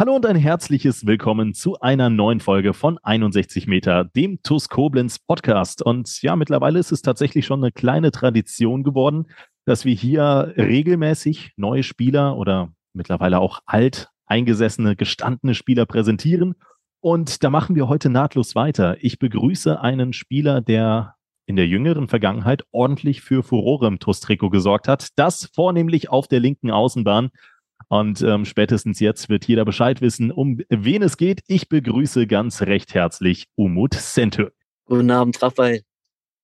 Hallo und ein herzliches Willkommen zu einer neuen Folge von 61 Meter, dem TUS Koblenz Podcast. Und ja, mittlerweile ist es tatsächlich schon eine kleine Tradition geworden, dass wir hier regelmäßig neue Spieler oder mittlerweile auch alt eingesessene, gestandene Spieler präsentieren. Und da machen wir heute nahtlos weiter. Ich begrüße einen Spieler, der in der jüngeren Vergangenheit ordentlich für Furore im TUS-Trikot gesorgt hat. Das vornehmlich auf der linken Außenbahn. Und ähm, spätestens jetzt wird jeder Bescheid wissen, um wen es geht. Ich begrüße ganz recht herzlich Umut Sentö. Guten Abend, Raphael.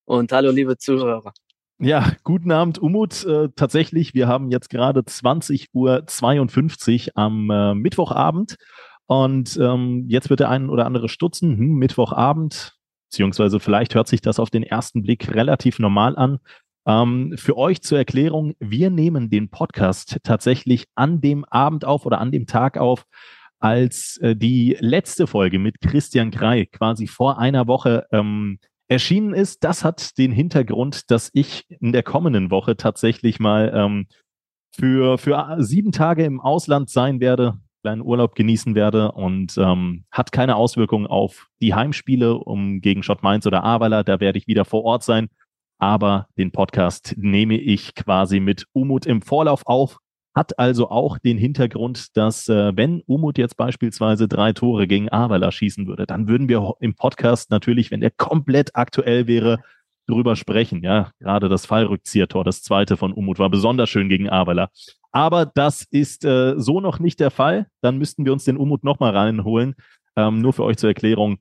Und hallo, liebe Zuhörer. Ja, guten Abend, Umut. Äh, tatsächlich, wir haben jetzt gerade 20.52 Uhr am äh, Mittwochabend. Und ähm, jetzt wird der ein oder andere stutzen. Hm, Mittwochabend, beziehungsweise vielleicht hört sich das auf den ersten Blick relativ normal an. Ähm, für euch zur Erklärung, wir nehmen den Podcast tatsächlich an dem Abend auf oder an dem Tag auf, als äh, die letzte Folge mit Christian Krei quasi vor einer Woche ähm, erschienen ist. Das hat den Hintergrund, dass ich in der kommenden Woche tatsächlich mal ähm, für, für sieben Tage im Ausland sein werde, kleinen Urlaub genießen werde und ähm, hat keine Auswirkungen auf die Heimspiele um gegen Schott Mainz oder Avala. Da werde ich wieder vor Ort sein aber den Podcast nehme ich quasi mit Umut im Vorlauf auf. Hat also auch den Hintergrund, dass äh, wenn Umut jetzt beispielsweise drei Tore gegen Avala schießen würde, dann würden wir im Podcast natürlich, wenn der komplett aktuell wäre, drüber sprechen. Ja, gerade das Fallrückziehertor, das zweite von Umut, war besonders schön gegen Avala. Aber das ist äh, so noch nicht der Fall. Dann müssten wir uns den Umut nochmal reinholen. Ähm, nur für euch zur Erklärung.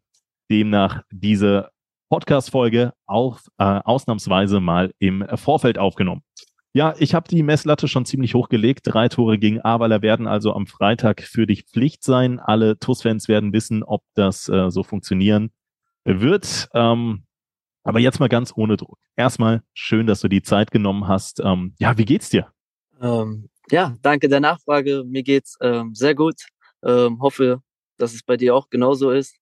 Demnach diese Podcast-Folge auf, äh, ausnahmsweise mal im Vorfeld aufgenommen. Ja, ich habe die Messlatte schon ziemlich hochgelegt. Drei Tore gegen Awaler werden also am Freitag für dich Pflicht sein. Alle TUS-Fans werden wissen, ob das äh, so funktionieren wird. Ähm, aber jetzt mal ganz ohne Druck. Erstmal schön, dass du die Zeit genommen hast. Ähm, ja, wie geht's dir? Ähm, ja, danke der Nachfrage. Mir geht's ähm, sehr gut. Ähm, hoffe, dass es bei dir auch genauso ist.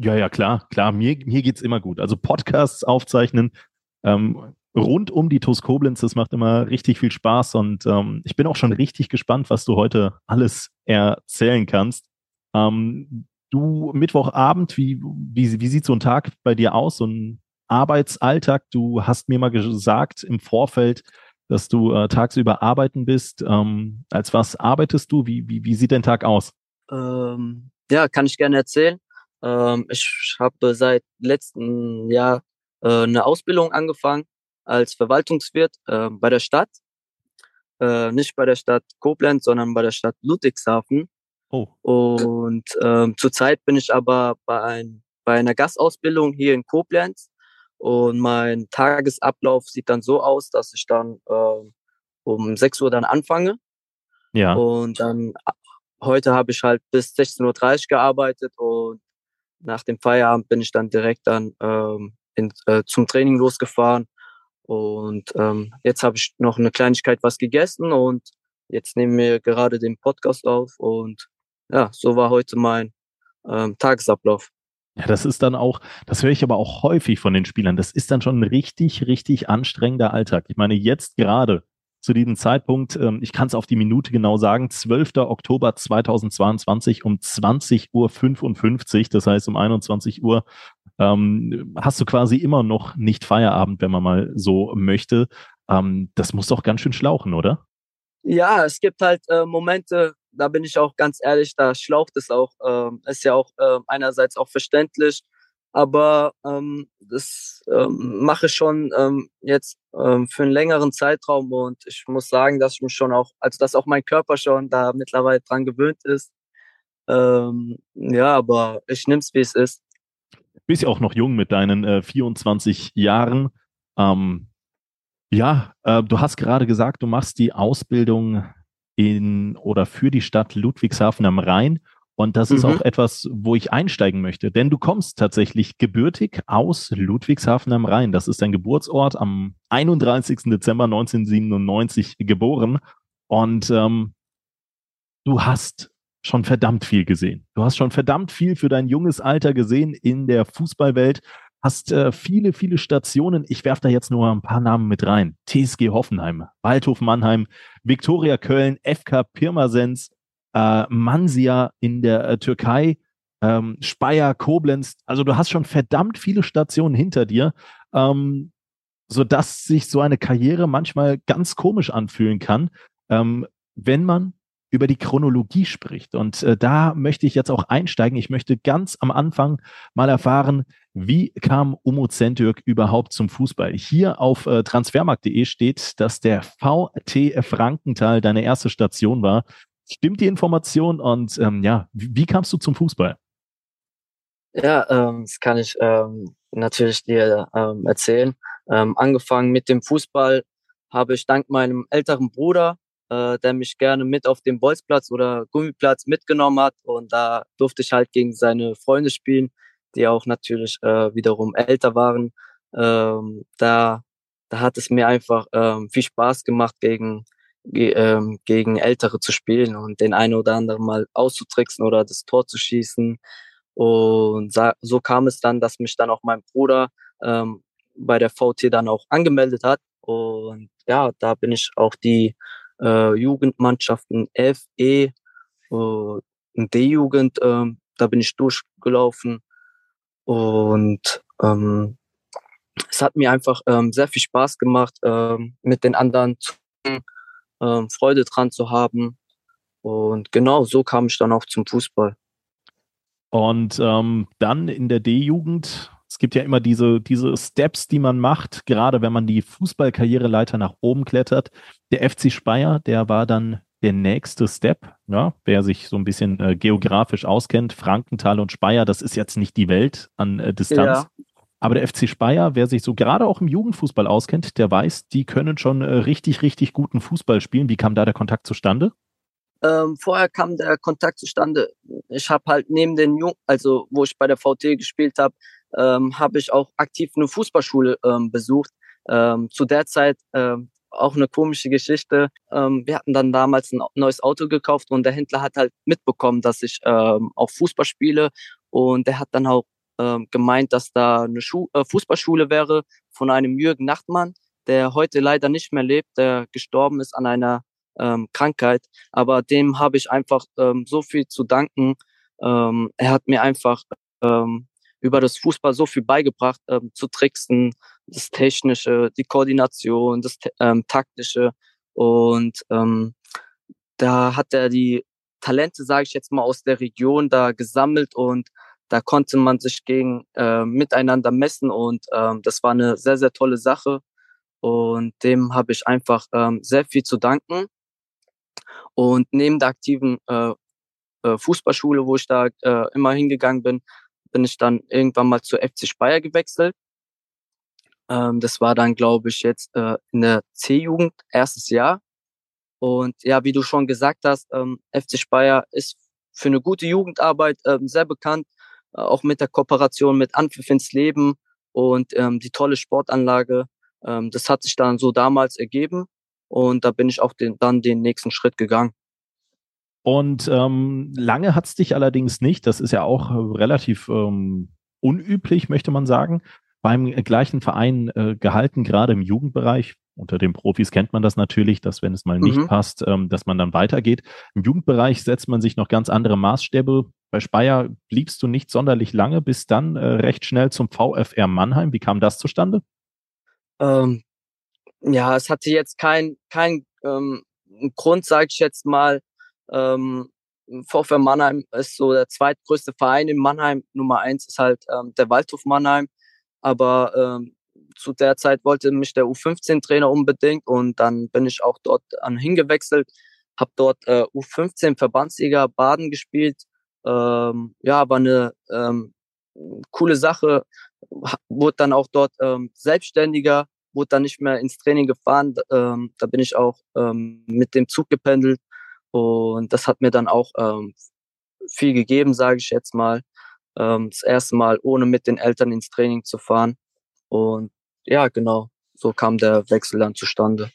Ja, ja, klar, klar. Mir, mir geht's immer gut. Also Podcasts aufzeichnen ähm, rund um die TUS Koblenz, das macht immer richtig viel Spaß und ähm, ich bin auch schon richtig gespannt, was du heute alles erzählen kannst. Ähm, du Mittwochabend, wie, wie, wie sieht so ein Tag bei dir aus, so ein Arbeitsalltag? Du hast mir mal gesagt im Vorfeld, dass du äh, tagsüber arbeiten bist. Ähm, als was arbeitest du? Wie, wie, wie sieht dein Tag aus? Ähm, ja, kann ich gerne erzählen. Ähm, ich habe seit letztem Jahr äh, eine Ausbildung angefangen als Verwaltungswirt äh, bei der Stadt. Äh, nicht bei der Stadt Koblenz, sondern bei der Stadt Ludwigshafen. Oh. Und ähm, zurzeit bin ich aber bei, ein, bei einer Gastausbildung hier in Koblenz. Und mein Tagesablauf sieht dann so aus, dass ich dann äh, um 6 Uhr dann anfange. Ja. Und dann heute habe ich halt bis 16.30 Uhr gearbeitet und nach dem Feierabend bin ich dann direkt dann ähm, in, äh, zum Training losgefahren. Und ähm, jetzt habe ich noch eine Kleinigkeit was gegessen und jetzt nehmen wir gerade den Podcast auf. Und ja, so war heute mein ähm, Tagesablauf. Ja, das ist dann auch, das höre ich aber auch häufig von den Spielern. Das ist dann schon ein richtig, richtig anstrengender Alltag. Ich meine, jetzt gerade zu diesem Zeitpunkt, ähm, ich kann es auf die Minute genau sagen, 12. Oktober 2022 um 20.55 Uhr, das heißt um 21 Uhr, ähm, hast du quasi immer noch nicht Feierabend, wenn man mal so möchte. Ähm, das muss doch ganz schön schlauchen, oder? Ja, es gibt halt äh, Momente, da bin ich auch ganz ehrlich, da schlaucht es auch. Ähm, ist ja auch äh, einerseits auch verständlich, aber ähm, das ähm, mache ich schon ähm, jetzt ähm, für einen längeren Zeitraum und ich muss sagen, dass ich mich schon auch, also dass auch mein Körper schon da mittlerweile dran gewöhnt ist. Ähm, ja, aber ich nehme es, wie es ist. Bist ja auch noch jung mit deinen äh, 24 Jahren. Ähm, ja, äh, du hast gerade gesagt, du machst die Ausbildung in oder für die Stadt Ludwigshafen am Rhein Und das mhm. ist auch etwas, wo ich einsteigen möchte. Denn du kommst tatsächlich gebürtig aus Ludwigshafen am Rhein. Das ist dein Geburtsort, am 31. Dezember 1997 geboren. Und ähm, du hast schon verdammt viel gesehen. Du hast schon verdammt viel für dein junges Alter gesehen in der Fußballwelt. Hast äh, viele, viele Stationen. Ich werfe da jetzt nur ein paar Namen mit rein. TSG Hoffenheim, Waldhof Mannheim, Viktoria Köln, FK Pirmasens, äh, Mansia in der äh, Türkei, ähm, Speyer, Koblenz. Also du hast schon verdammt viele Stationen hinter dir, ähm, sodass sich so eine Karriere manchmal ganz komisch anfühlen kann, ähm, wenn man über die Chronologie spricht. Und äh, da möchte ich jetzt auch einsteigen. Ich möchte ganz am Anfang mal erfahren, wie kam Umo Zentürk überhaupt zum Fußball? Hier auf äh, transfermarkt.de steht, dass der VT Frankenthal deine erste Station war. Stimmt die Information und ähm, ja, wie, wie, kamst du zum Fußball? Ja, ähm, das kann ich ähm, natürlich dir ähm, erzählen. Ähm, angefangen mit dem Fußball habe ich dank meinem älteren Bruder, äh, der mich gerne mit auf den Bolzplatz oder Gummiplatz mitgenommen hat und da durfte ich halt gegen seine Freunde spielen, die auch natürlich äh, wiederum älter waren. Ähm, da, da hat es mir einfach ähm, viel Spaß gemacht, gegen ähm, gegen Ältere zu spielen und den einen oder anderen mal auszutricksen oder das Tor zu schießen. Und so kam es dann, dass mich dann auch mein Bruder ähm, bei der VT dann auch angemeldet hat. Und ja, da bin ich auch die äh, Jugendmannschaften E und D-Jugend, ähm, da bin ich durchgelaufen. Und ähm, es hat mir einfach ähm, sehr viel Spaß gemacht, ähm, mit den anderen zu ähm, Freude dran zu haben. Und genau so kam ich dann auch zum Fußball. Und ähm, dann in der D-Jugend, es gibt ja immer diese, diese Steps, die man macht, gerade wenn man die Fußballkarriereleiter nach oben klettert. Der FC Speyer, der war dann der nächste Step, ja, wer sich so ein bisschen äh, geografisch auskennt, Frankenthal und Speyer, das ist jetzt nicht die Welt an äh, Distanz. Ja. Aber der FC Speyer, wer sich so gerade auch im Jugendfußball auskennt, der weiß, die können schon äh, richtig, richtig guten Fußball spielen. Wie kam da der Kontakt zustande? Ähm, vorher kam der Kontakt zustande. Ich habe halt neben den Jungen, also wo ich bei der VT gespielt habe, ähm, habe ich auch aktiv eine Fußballschule ähm, besucht. Ähm, zu der Zeit ähm, auch eine komische Geschichte. Ähm, wir hatten dann damals ein neues Auto gekauft und der Händler hat halt mitbekommen, dass ich auch Fußball spiele und der hat dann auch ähm, gemeint, dass da eine Schu äh, Fußballschule wäre von einem Jürgen Nachtmann, der heute leider nicht mehr lebt, der gestorben ist an einer ähm, Krankheit. Aber dem habe ich einfach ähm, so viel zu danken. Ähm, er hat mir einfach ähm, über das Fußball so viel beigebracht, ähm, zu tricksen, das Technische, die Koordination, das ähm, Taktische. Und ähm, da hat er die Talente, sage ich jetzt mal, aus der Region da gesammelt und da konnte man sich gegen äh, miteinander messen und ähm, das war eine sehr, sehr tolle Sache. Und dem habe ich einfach ähm, sehr viel zu danken. Und neben der aktiven äh, äh, Fußballschule, wo ich da äh, immer hingegangen bin, bin ich dann irgendwann mal zur FC Speyer gewechselt. Ähm, das war dann, glaube ich, jetzt äh, in der C-Jugend, erstes Jahr. Und ja, wie du schon gesagt hast, ähm, FC Speyer ist für eine gute Jugendarbeit ähm, sehr bekannt auch mit der Kooperation mit Anpfiff ins Leben und ähm, die tolle Sportanlage. Ähm, das hat sich dann so damals ergeben und da bin ich auch den, dann den nächsten Schritt gegangen. Und ähm, lange hat es dich allerdings nicht, das ist ja auch relativ ähm, unüblich, möchte man sagen, beim gleichen Verein äh, gehalten, gerade im Jugendbereich. Unter den Profis kennt man das natürlich, dass wenn es mal nicht mhm. passt, ähm, dass man dann weitergeht. Im Jugendbereich setzt man sich noch ganz andere Maßstäbe. Bei Speyer bliebst du nicht sonderlich lange, bis dann äh, recht schnell zum VfR Mannheim. Wie kam das zustande? Ähm, ja, es hatte jetzt kein, kein ähm, Grund, sage ich jetzt mal. Ähm, VfR Mannheim ist so der zweitgrößte Verein in Mannheim. Nummer eins ist halt ähm, der Waldhof Mannheim. Aber ähm, zu der Zeit wollte mich der U15-Trainer unbedingt und dann bin ich auch dort an hingewechselt, habe dort äh, U15 Verbandsliga Baden gespielt ähm, ja, war eine ähm, coole Sache. Wurde dann auch dort ähm, selbstständiger, wurde dann nicht mehr ins Training gefahren. Ähm, da bin ich auch ähm, mit dem Zug gependelt und das hat mir dann auch ähm, viel gegeben, sage ich jetzt mal. Ähm, das erste Mal ohne mit den Eltern ins Training zu fahren. Und ja, genau, so kam der Wechsel dann zustande.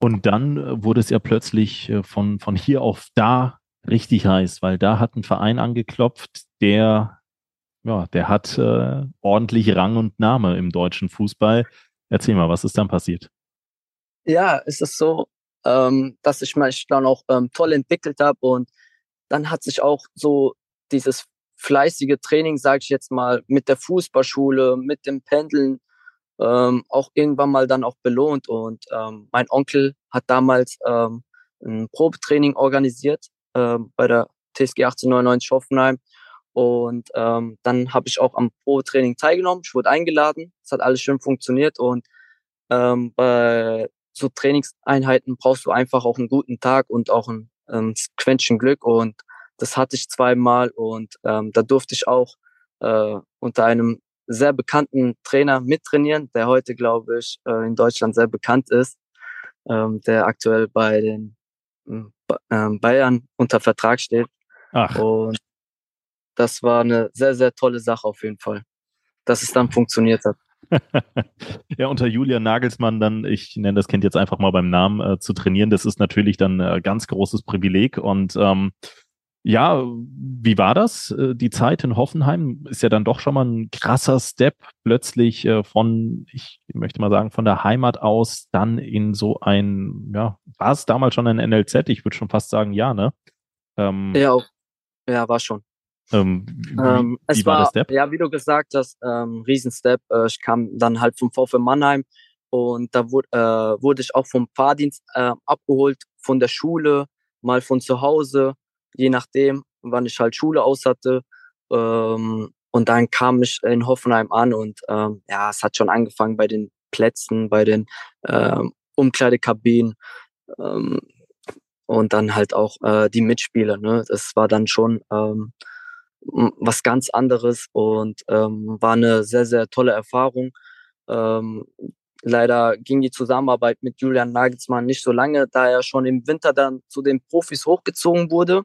Und dann äh, wurde es ja plötzlich äh, von, von hier auf da richtig heiß, weil da hat ein Verein angeklopft, der, ja, der hat äh, ordentlich Rang und Name im deutschen Fußball. Erzähl mal, was ist dann passiert? Ja, es ist so, ähm, dass ich mich dann auch ähm, toll entwickelt habe und dann hat sich auch so dieses fleißige Training, sage ich jetzt mal, mit der Fußballschule, mit dem Pendeln ähm, auch irgendwann mal dann auch belohnt. Und ähm, mein Onkel hat damals ähm, ein Probetraining organisiert ähm, bei der TSG 1899 Hoffenheim. Und ähm, dann habe ich auch am Probetraining teilgenommen. Ich wurde eingeladen. Es hat alles schön funktioniert. Und ähm, bei so Trainingseinheiten brauchst du einfach auch einen guten Tag und auch ein ähm, Quäntchen Glück. Und das hatte ich zweimal. Und ähm, da durfte ich auch äh, unter einem sehr bekannten Trainer mittrainieren, der heute, glaube ich, äh, in Deutschland sehr bekannt ist, ähm, der aktuell bei den hm, Bayern unter Vertrag steht. Ach. Und das war eine sehr, sehr tolle Sache auf jeden Fall, dass es dann funktioniert hat. ja, unter Julian Nagelsmann dann, ich nenne das Kind jetzt einfach mal beim Namen, äh, zu trainieren, das ist natürlich dann äh, ganz großes Privileg und ähm, ja, wie war das? Äh, die Zeit in Hoffenheim ist ja dann doch schon mal ein krasser Step, plötzlich äh, von, ich möchte mal sagen, von der Heimat aus dann in so ein, ja, war es damals schon ein NLZ? Ich würde schon fast sagen, ja, ne? Ähm, ja, ja, war schon. Ähm, wie, ähm, es wie war, war der Step? Ja, wie du gesagt hast, ähm, Riesenstep. Äh, ich kam dann halt vom VfL Mannheim und da wurde, äh, wurde ich auch vom Fahrdienst äh, abgeholt, von der Schule, mal von zu Hause je nachdem, wann ich halt Schule aus hatte. Ähm, und dann kam ich in Hoffenheim an und ähm, ja, es hat schon angefangen bei den Plätzen, bei den ähm, Umkleidekabinen ähm, und dann halt auch äh, die Mitspieler. Ne? Das war dann schon ähm, was ganz anderes und ähm, war eine sehr, sehr tolle Erfahrung. Ähm, leider ging die Zusammenarbeit mit Julian Nagelsmann nicht so lange, da er schon im Winter dann zu den Profis hochgezogen wurde.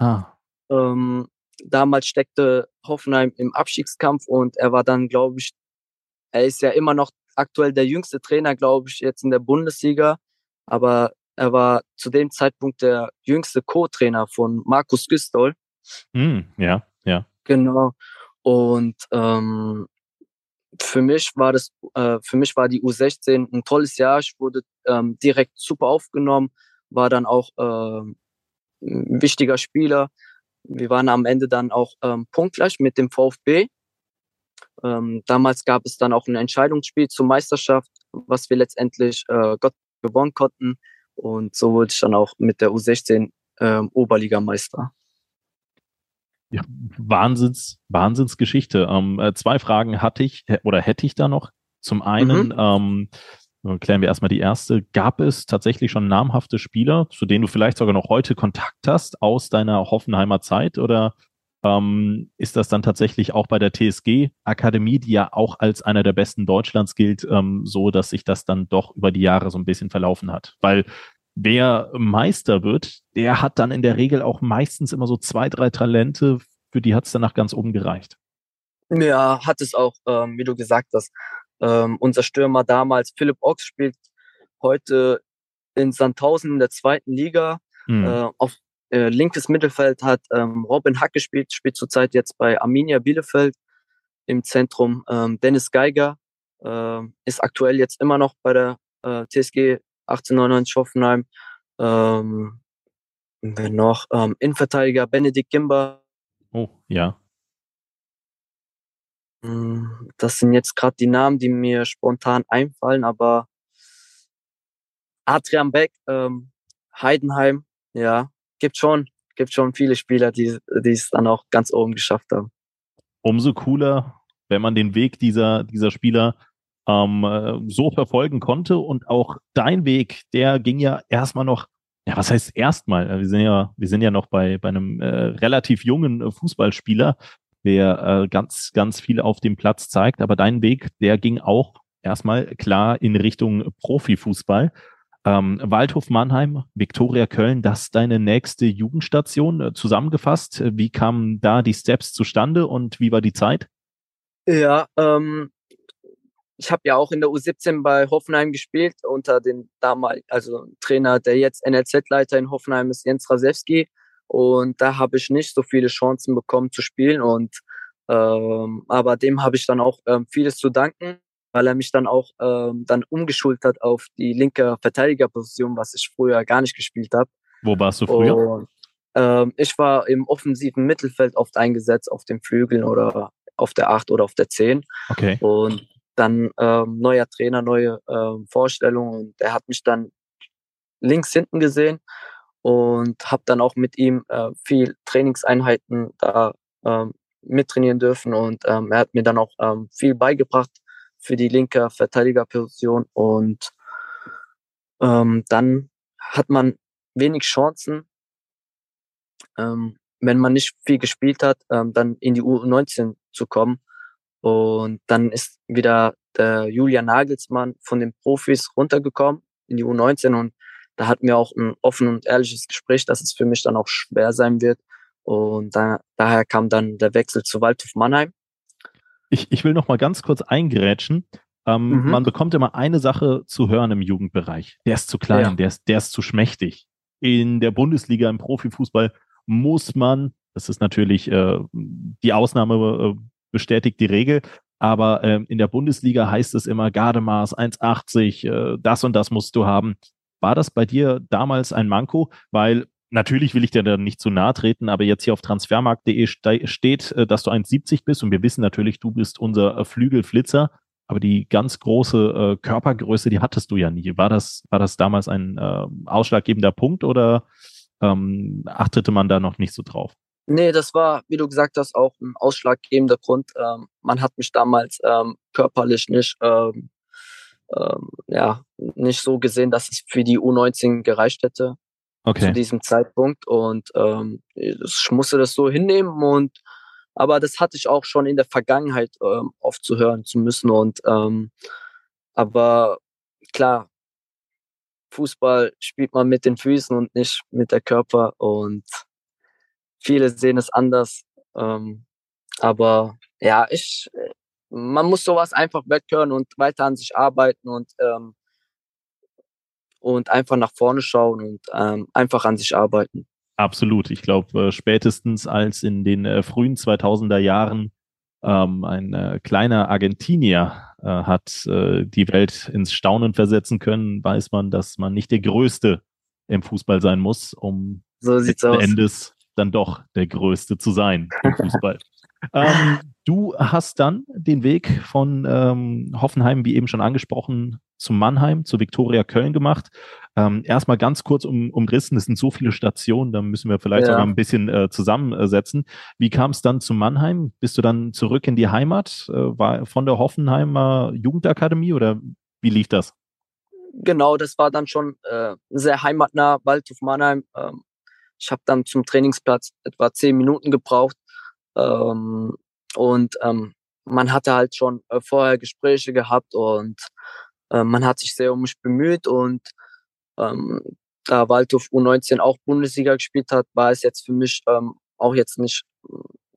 Ah. Ähm, damals steckte Hoffenheim im Abstiegskampf und er war dann, glaube ich, er ist ja immer noch aktuell der jüngste Trainer, glaube ich, jetzt in der Bundesliga. Aber er war zu dem Zeitpunkt der jüngste Co-Trainer von Markus Güstol. Mm, ja, ja. Genau. Und ähm, für mich war das, äh, für mich war die U16 ein tolles Jahr. Ich wurde ähm, direkt super aufgenommen, war dann auch äh, ein wichtiger Spieler. Wir waren am Ende dann auch ähm, punktgleich mit dem VfB. Ähm, damals gab es dann auch ein Entscheidungsspiel zur Meisterschaft, was wir letztendlich äh, Gott gewonnen konnten. Und so wurde ich dann auch mit der U16 ähm, Oberligameister. Ja, Wahnsinns, Wahnsinnsgeschichte. Ähm, äh, zwei Fragen hatte ich oder hätte ich da noch. Zum einen, mhm. ähm, Klären wir erstmal die erste. Gab es tatsächlich schon namhafte Spieler, zu denen du vielleicht sogar noch heute Kontakt hast aus deiner Hoffenheimer Zeit? Oder ähm, ist das dann tatsächlich auch bei der TSG-Akademie, die ja auch als einer der besten Deutschlands gilt, ähm, so, dass sich das dann doch über die Jahre so ein bisschen verlaufen hat? Weil wer Meister wird, der hat dann in der Regel auch meistens immer so zwei, drei Talente, für die hat es danach ganz oben gereicht. Ja, hat es auch, ähm, wie du gesagt hast. Ähm, unser Stürmer damals, Philipp Ochs, spielt heute in Sandhausen in der zweiten Liga. Mhm. Äh, auf äh, linkes Mittelfeld hat ähm, Robin Hack gespielt, spielt zurzeit jetzt bei Arminia Bielefeld im Zentrum. Ähm, Dennis Geiger äh, ist aktuell jetzt immer noch bei der äh, TSG 1899 Hoffenheim. Ähm, wer noch? Ähm, Innenverteidiger Benedikt Gimber. Oh, ja. Hm, das sind jetzt gerade die Namen, die mir spontan einfallen, aber Adrian Beck, ähm, Heidenheim, ja, gibt schon, gibt schon viele Spieler, die, die es dann auch ganz oben geschafft haben. Umso cooler, wenn man den Weg dieser, dieser Spieler ähm, äh, so verfolgen konnte und auch dein Weg, der ging ja erstmal noch, ja, was heißt erstmal? Wir sind ja, wir sind ja noch bei, bei einem äh, relativ jungen äh, Fußballspieler, wer äh, ganz, ganz viel auf dem Platz zeigt. Aber dein Weg, der ging auch erstmal klar in Richtung Profifußball. Ähm, Waldhof Mannheim, Viktoria Köln, das ist deine nächste Jugendstation. Äh, zusammengefasst, wie kamen da die Steps zustande und wie war die Zeit? Ja, ähm, ich habe ja auch in der U17 bei Hoffenheim gespielt unter dem damaligen, also Trainer, der jetzt NLZ-Leiter in Hoffenheim ist, Jens Rasewski. Und da habe ich nicht so viele Chancen bekommen zu spielen. Und ähm, aber dem habe ich dann auch ähm, vieles zu danken, weil er mich dann auch ähm, dann umgeschult hat auf die linke Verteidigerposition, was ich früher gar nicht gespielt habe. Wo warst du früher? Und, ähm, ich war im offensiven Mittelfeld oft eingesetzt, auf den Flügeln oder auf der 8 oder auf der 10. Okay. Und dann ähm, neuer Trainer, neue ähm, Vorstellungen und er hat mich dann links hinten gesehen und habe dann auch mit ihm äh, viel Trainingseinheiten da ähm, mittrainieren dürfen und ähm, er hat mir dann auch ähm, viel beigebracht für die linke Verteidigerposition und ähm, dann hat man wenig Chancen, ähm, wenn man nicht viel gespielt hat, ähm, dann in die U19 zu kommen und dann ist wieder der Julian Nagelsmann von den Profis runtergekommen in die U19 und da hatten wir auch ein offen und ehrliches Gespräch, dass es für mich dann auch schwer sein wird. Und da, daher kam dann der Wechsel zu Waldhof Mannheim. Ich, ich will noch mal ganz kurz eingrätschen. Ähm, mhm. Man bekommt immer eine Sache zu hören im Jugendbereich. Der ist zu klein, ja. der, ist, der ist zu schmächtig. In der Bundesliga, im Profifußball muss man, das ist natürlich äh, die Ausnahme, äh, bestätigt die Regel. Aber ähm, in der Bundesliga heißt es immer Gardemaß 1,80, äh, das und das musst du haben. War das bei dir damals ein Manko? Weil natürlich will ich dir da nicht zu nahe treten, aber jetzt hier auf transfermarkt.de ste steht, äh, dass du 1,70 bist und wir wissen natürlich, du bist unser äh, Flügelflitzer. Aber die ganz große äh, Körpergröße, die hattest du ja nie. War das, war das damals ein äh, ausschlaggebender Punkt oder ähm, achtete man da noch nicht so drauf? Nee, das war, wie du gesagt hast, auch ein ausschlaggebender Grund. Ähm, man hat mich damals ähm, körperlich nicht, ähm, ähm, ja, nicht so gesehen, dass es für die U19 gereicht hätte okay. zu diesem Zeitpunkt. Und ähm, ich musste das so hinnehmen und aber das hatte ich auch schon in der Vergangenheit ähm, oft zu hören zu müssen. Und ähm, aber klar, Fußball spielt man mit den Füßen und nicht mit der Körper und Viele sehen es anders. Ähm, aber ja, ich, man muss sowas einfach weghören und weiter an sich arbeiten und, ähm, und einfach nach vorne schauen und ähm, einfach an sich arbeiten. Absolut. Ich glaube, äh, spätestens als in den äh, frühen 2000er Jahren ähm, ein äh, kleiner Argentinier äh, hat äh, die Welt ins Staunen versetzen können, weiß man, dass man nicht der Größte im Fußball sein muss, um so. Endes dann doch der Größte zu sein im Fußball. Ähm, du hast dann den Weg von ähm, Hoffenheim, wie eben schon angesprochen, zu Mannheim, zu Viktoria Köln gemacht. Ähm, erstmal ganz kurz um, umrissen, es sind so viele Stationen, da müssen wir vielleicht ja. sogar ein bisschen äh, zusammensetzen. Wie kam es dann zu Mannheim? Bist du dann zurück in die Heimat? Äh, war von der Hoffenheimer Jugendakademie oder wie lief das? Genau, das war dann schon äh, sehr heimatnah, Waldhof Mannheim. Ähm, ich habe dann zum Trainingsplatz etwa zehn Minuten gebraucht. Ähm, und ähm, man hatte halt schon äh, vorher Gespräche gehabt und äh, man hat sich sehr um mich bemüht und ähm, da Waldhof U19 auch Bundesliga gespielt hat, war es jetzt für mich ähm, auch jetzt nicht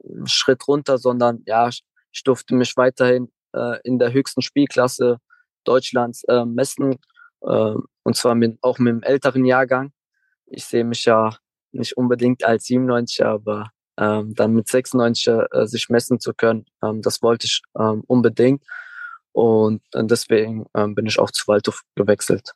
ein Schritt runter, sondern ja, ich durfte mich weiterhin äh, in der höchsten Spielklasse Deutschlands äh, messen äh, und zwar mit, auch mit dem älteren Jahrgang. Ich sehe mich ja nicht unbedingt als 97er, aber ähm, dann mit 96er äh, sich messen zu können, ähm, das wollte ich ähm, unbedingt. Und, und deswegen ähm, bin ich auch zu Waldhof gewechselt.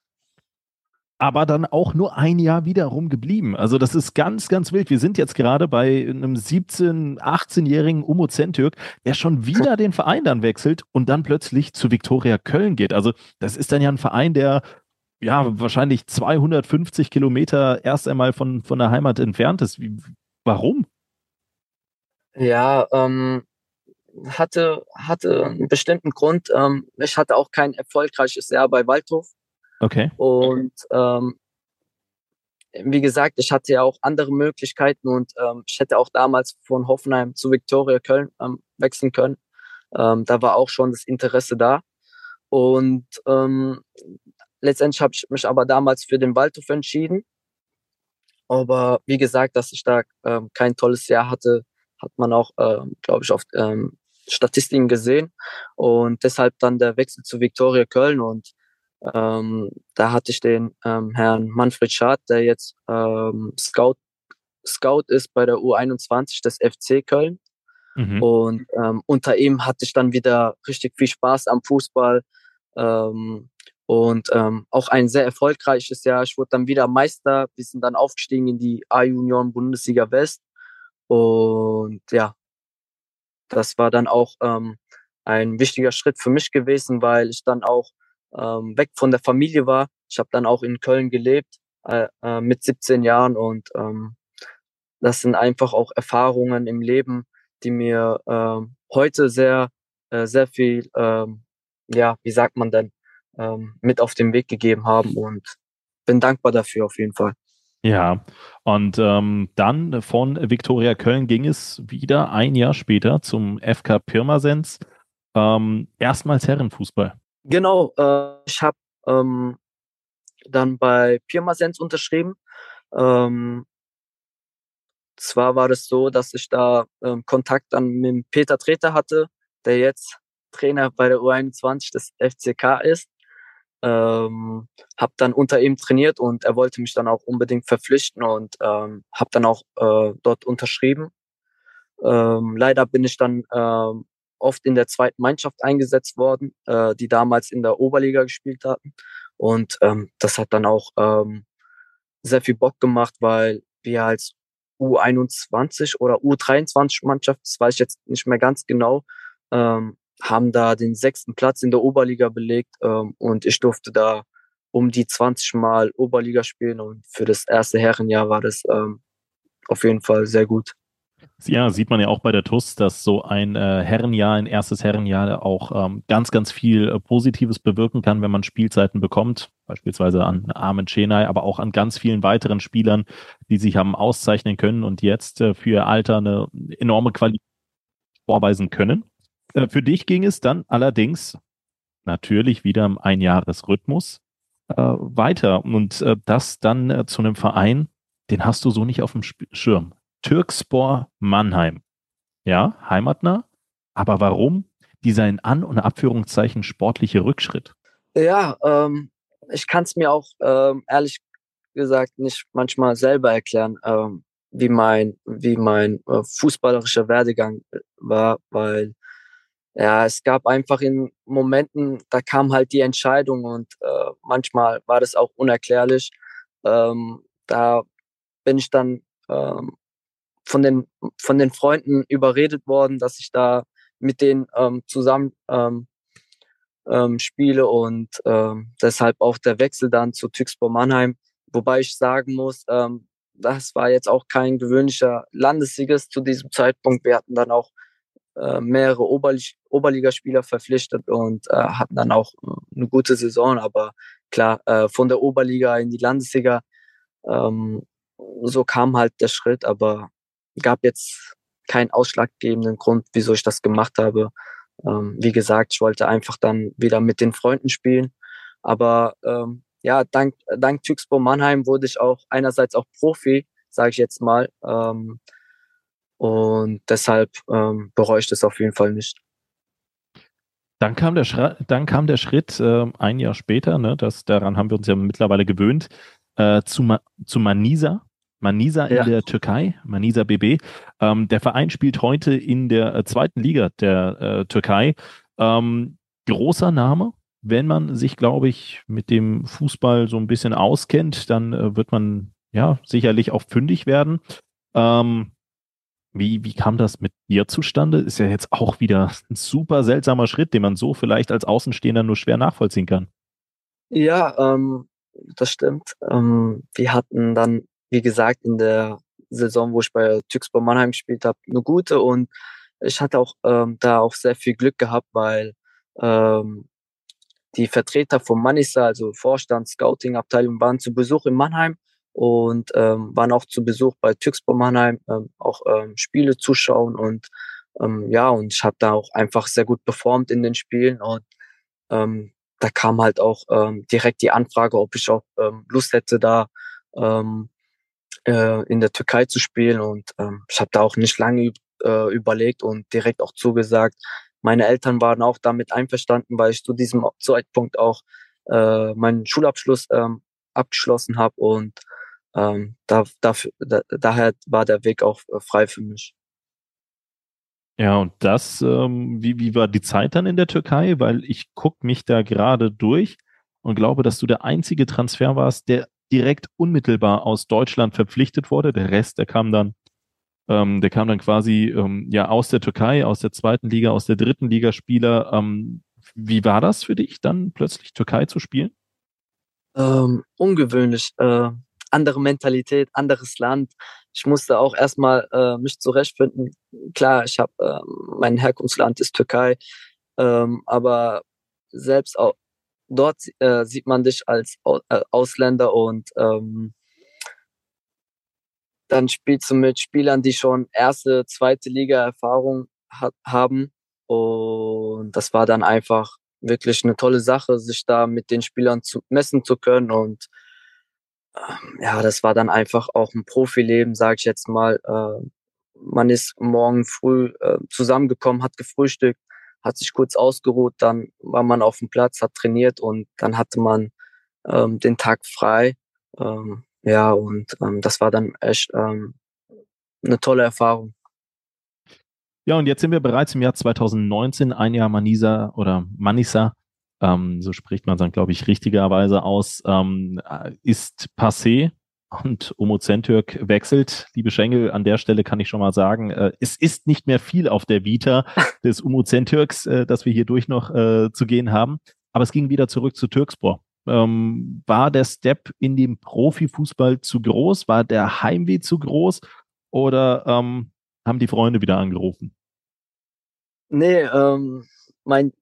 Aber dann auch nur ein Jahr wiederum geblieben. Also das ist ganz, ganz wild. Wir sind jetzt gerade bei einem 17-, 18-jährigen Umo Zentürk, der schon wieder den Verein dann wechselt und dann plötzlich zu Viktoria Köln geht. Also das ist dann ja ein Verein, der ja, wahrscheinlich 250 Kilometer erst einmal von, von der Heimat entfernt ist. Wie, warum? Ja, ähm, hatte, hatte einen bestimmten Grund. Ähm, ich hatte auch kein erfolgreiches Jahr bei Waldhof. Okay. Und ähm, wie gesagt, ich hatte ja auch andere Möglichkeiten und ähm, ich hätte auch damals von Hoffenheim zu Viktoria Köln ähm, wechseln können. Ähm, da war auch schon das Interesse da. Und ähm, letztendlich habe ich mich aber damals für den Waldhof entschieden. Aber wie gesagt, dass ich da ähm, kein tolles Jahr hatte, hat man auch, ähm, glaube ich, auf ähm, Statistiken gesehen. Und deshalb dann der Wechsel zu Viktoria Köln. Und ähm, da hatte ich den ähm, Herrn Manfred Schad, der jetzt ähm, Scout, Scout ist bei der U21 des FC Köln. Mhm. Und ähm, unter ihm hatte ich dann wieder richtig viel Spaß am Fußball. Ähm, und ähm, auch ein sehr erfolgreiches Jahr. Ich wurde dann wieder Meister. Wir sind dann aufgestiegen in die A-Junioren Bundesliga West. Und ja, das war dann auch ähm, ein wichtiger Schritt für mich gewesen, weil ich dann auch ähm, weg von der Familie war. Ich habe dann auch in Köln gelebt äh, äh, mit 17 Jahren und ähm, das sind einfach auch Erfahrungen im Leben, die mir äh, heute sehr, äh, sehr viel, äh, ja, wie sagt man denn, äh, mit auf den Weg gegeben haben und bin dankbar dafür auf jeden Fall. Ja, und ähm, dann von Viktoria Köln ging es wieder ein Jahr später zum FK Pirmasens, ähm, erstmals Herrenfußball. Genau, äh, ich habe ähm, dann bei Pirmasens unterschrieben. Ähm, zwar war das so, dass ich da ähm, Kontakt dann mit Peter Treter hatte, der jetzt Trainer bei der U21 des FCK ist. Ähm, habe dann unter ihm trainiert und er wollte mich dann auch unbedingt verpflichten und ähm, habe dann auch äh, dort unterschrieben. Ähm, leider bin ich dann ähm, oft in der zweiten Mannschaft eingesetzt worden, äh, die damals in der Oberliga gespielt hatten. Und ähm, das hat dann auch ähm, sehr viel Bock gemacht, weil wir als U21 oder U23 Mannschaft, das weiß ich jetzt nicht mehr ganz genau, ähm, haben da den sechsten Platz in der Oberliga belegt ähm, und ich durfte da um die 20 Mal Oberliga spielen und für das erste Herrenjahr war das ähm, auf jeden Fall sehr gut. Ja, sieht man ja auch bei der TUS, dass so ein äh, Herrenjahr, ein erstes Herrenjahr auch ähm, ganz, ganz viel äh, Positives bewirken kann, wenn man Spielzeiten bekommt, beispielsweise an Armin Chenay, aber auch an ganz vielen weiteren Spielern, die sich haben auszeichnen können und jetzt äh, für ihr Alter eine enorme Qualität vorweisen können. Äh, für dich ging es dann allerdings natürlich wieder im Einjahresrhythmus äh, weiter und äh, das dann äh, zu einem Verein, den hast du so nicht auf dem Schirm. Türkspor Mannheim. Ja, heimatnah. Aber warum dieser in An- und Abführungszeichen sportliche Rückschritt? Ja, ähm, ich kann es mir auch ähm, ehrlich gesagt nicht manchmal selber erklären, ähm, wie mein, wie mein äh, fußballerischer Werdegang war, weil ja, es gab einfach in Momenten, da kam halt die Entscheidung und äh, manchmal war das auch unerklärlich. Ähm, da bin ich dann ähm, von den von den Freunden überredet worden, dass ich da mit denen ähm, zusammen ähm, ähm, spiele und ähm, deshalb auch der Wechsel dann zu Tüxpor Mannheim, wobei ich sagen muss, ähm, das war jetzt auch kein gewöhnlicher Landessieges zu diesem Zeitpunkt. Wir hatten dann auch äh, mehrere Oberlig Oberligaspieler verpflichtet und äh, hatten dann auch äh, eine gute Saison. Aber klar, äh, von der Oberliga in die Landesliga, ähm, so kam halt der Schritt, aber gab jetzt keinen ausschlaggebenden Grund, wieso ich das gemacht habe. Ähm, wie gesagt, ich wollte einfach dann wieder mit den Freunden spielen. Aber ähm, ja, dank, dank Tüxbo Mannheim wurde ich auch einerseits auch Profi, sage ich jetzt mal. Ähm, und deshalb ähm, bereue ich das auf jeden Fall nicht. Dann kam der, Schra dann kam der Schritt äh, ein Jahr später, ne, das, daran haben wir uns ja mittlerweile gewöhnt, äh, zu, Ma zu Manisa. Manisa ja. in der Türkei, Manisa BB. Ähm, der Verein spielt heute in der äh, zweiten Liga der äh, Türkei. Ähm, großer Name. Wenn man sich, glaube ich, mit dem Fußball so ein bisschen auskennt, dann äh, wird man ja sicherlich auch fündig werden. Ähm, wie, wie kam das mit dir zustande? Ist ja jetzt auch wieder ein super seltsamer Schritt, den man so vielleicht als Außenstehender nur schwer nachvollziehen kann. Ja, ähm, das stimmt. Ähm, wir hatten dann, wie gesagt, in der Saison, wo ich bei Tüxbau Mannheim gespielt habe, eine gute und ich hatte auch ähm, da auch sehr viel Glück gehabt, weil ähm, die Vertreter von Manisa, also Vorstand, Scouting-Abteilung, waren zu Besuch in Mannheim und ähm, waren auch zu Besuch bei Türkspor Mannheim, ähm, auch ähm, Spiele zuschauen und ähm, ja, und ich habe da auch einfach sehr gut performt in den Spielen und ähm, da kam halt auch ähm, direkt die Anfrage, ob ich auch ähm, Lust hätte, da ähm, äh, in der Türkei zu spielen. Und ähm, ich habe da auch nicht lange äh, überlegt und direkt auch zugesagt. Meine Eltern waren auch damit einverstanden, weil ich zu diesem Zeitpunkt auch äh, meinen Schulabschluss ähm, abgeschlossen habe und ähm, da, dafür, da, daher war der Weg auch äh, frei für mich. Ja, und das, ähm, wie, wie war die Zeit dann in der Türkei? Weil ich gucke mich da gerade durch und glaube, dass du der einzige Transfer warst, der direkt unmittelbar aus Deutschland verpflichtet wurde. Der Rest, der kam dann, ähm, der kam dann quasi ähm, ja aus der Türkei, aus der zweiten Liga, aus der dritten Liga Spieler. Ähm, wie war das für dich, dann plötzlich Türkei zu spielen? Ähm, ungewöhnlich. Äh, andere Mentalität, anderes Land. Ich musste auch erstmal äh, mich zurechtfinden. Klar, ich habe äh, mein Herkunftsland ist Türkei, ähm, aber selbst auch dort äh, sieht man dich als äh, Ausländer und ähm, dann spielst du mit Spielern, die schon erste, zweite Liga Erfahrung hat, haben und das war dann einfach wirklich eine tolle Sache, sich da mit den Spielern zu messen zu können und ja, das war dann einfach auch ein Profileben, sage ich jetzt mal. Äh, man ist morgen früh äh, zusammengekommen, hat gefrühstückt, hat sich kurz ausgeruht, dann war man auf dem Platz, hat trainiert und dann hatte man ähm, den Tag frei. Ähm, ja, und ähm, das war dann echt ähm, eine tolle Erfahrung. Ja, und jetzt sind wir bereits im Jahr 2019, ein Jahr Manisa oder Manisa ähm, so spricht man dann, glaube ich, richtigerweise aus, ähm, ist passé und Omozentürk wechselt. Liebe Schengel, an der Stelle kann ich schon mal sagen, äh, es ist nicht mehr viel auf der Vita des Omozentürks, äh, das wir hier durch noch äh, zu gehen haben. Aber es ging wieder zurück zu Türkspor. Ähm, war der Step in den Profifußball zu groß? War der Heimweh zu groß? Oder ähm, haben die Freunde wieder angerufen? Nee, ähm, mein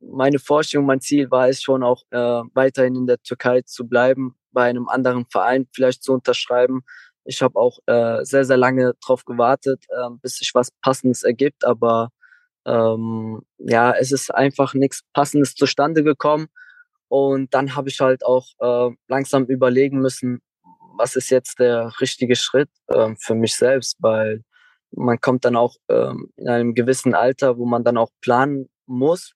meine Vorstellung, mein Ziel war es schon auch äh, weiterhin in der Türkei zu bleiben, bei einem anderen Verein vielleicht zu unterschreiben. Ich habe auch äh, sehr, sehr lange darauf gewartet, äh, bis sich was Passendes ergibt, aber ähm, ja, es ist einfach nichts Passendes zustande gekommen. Und dann habe ich halt auch äh, langsam überlegen müssen, was ist jetzt der richtige Schritt äh, für mich selbst, weil man kommt dann auch äh, in einem gewissen Alter, wo man dann auch planen muss,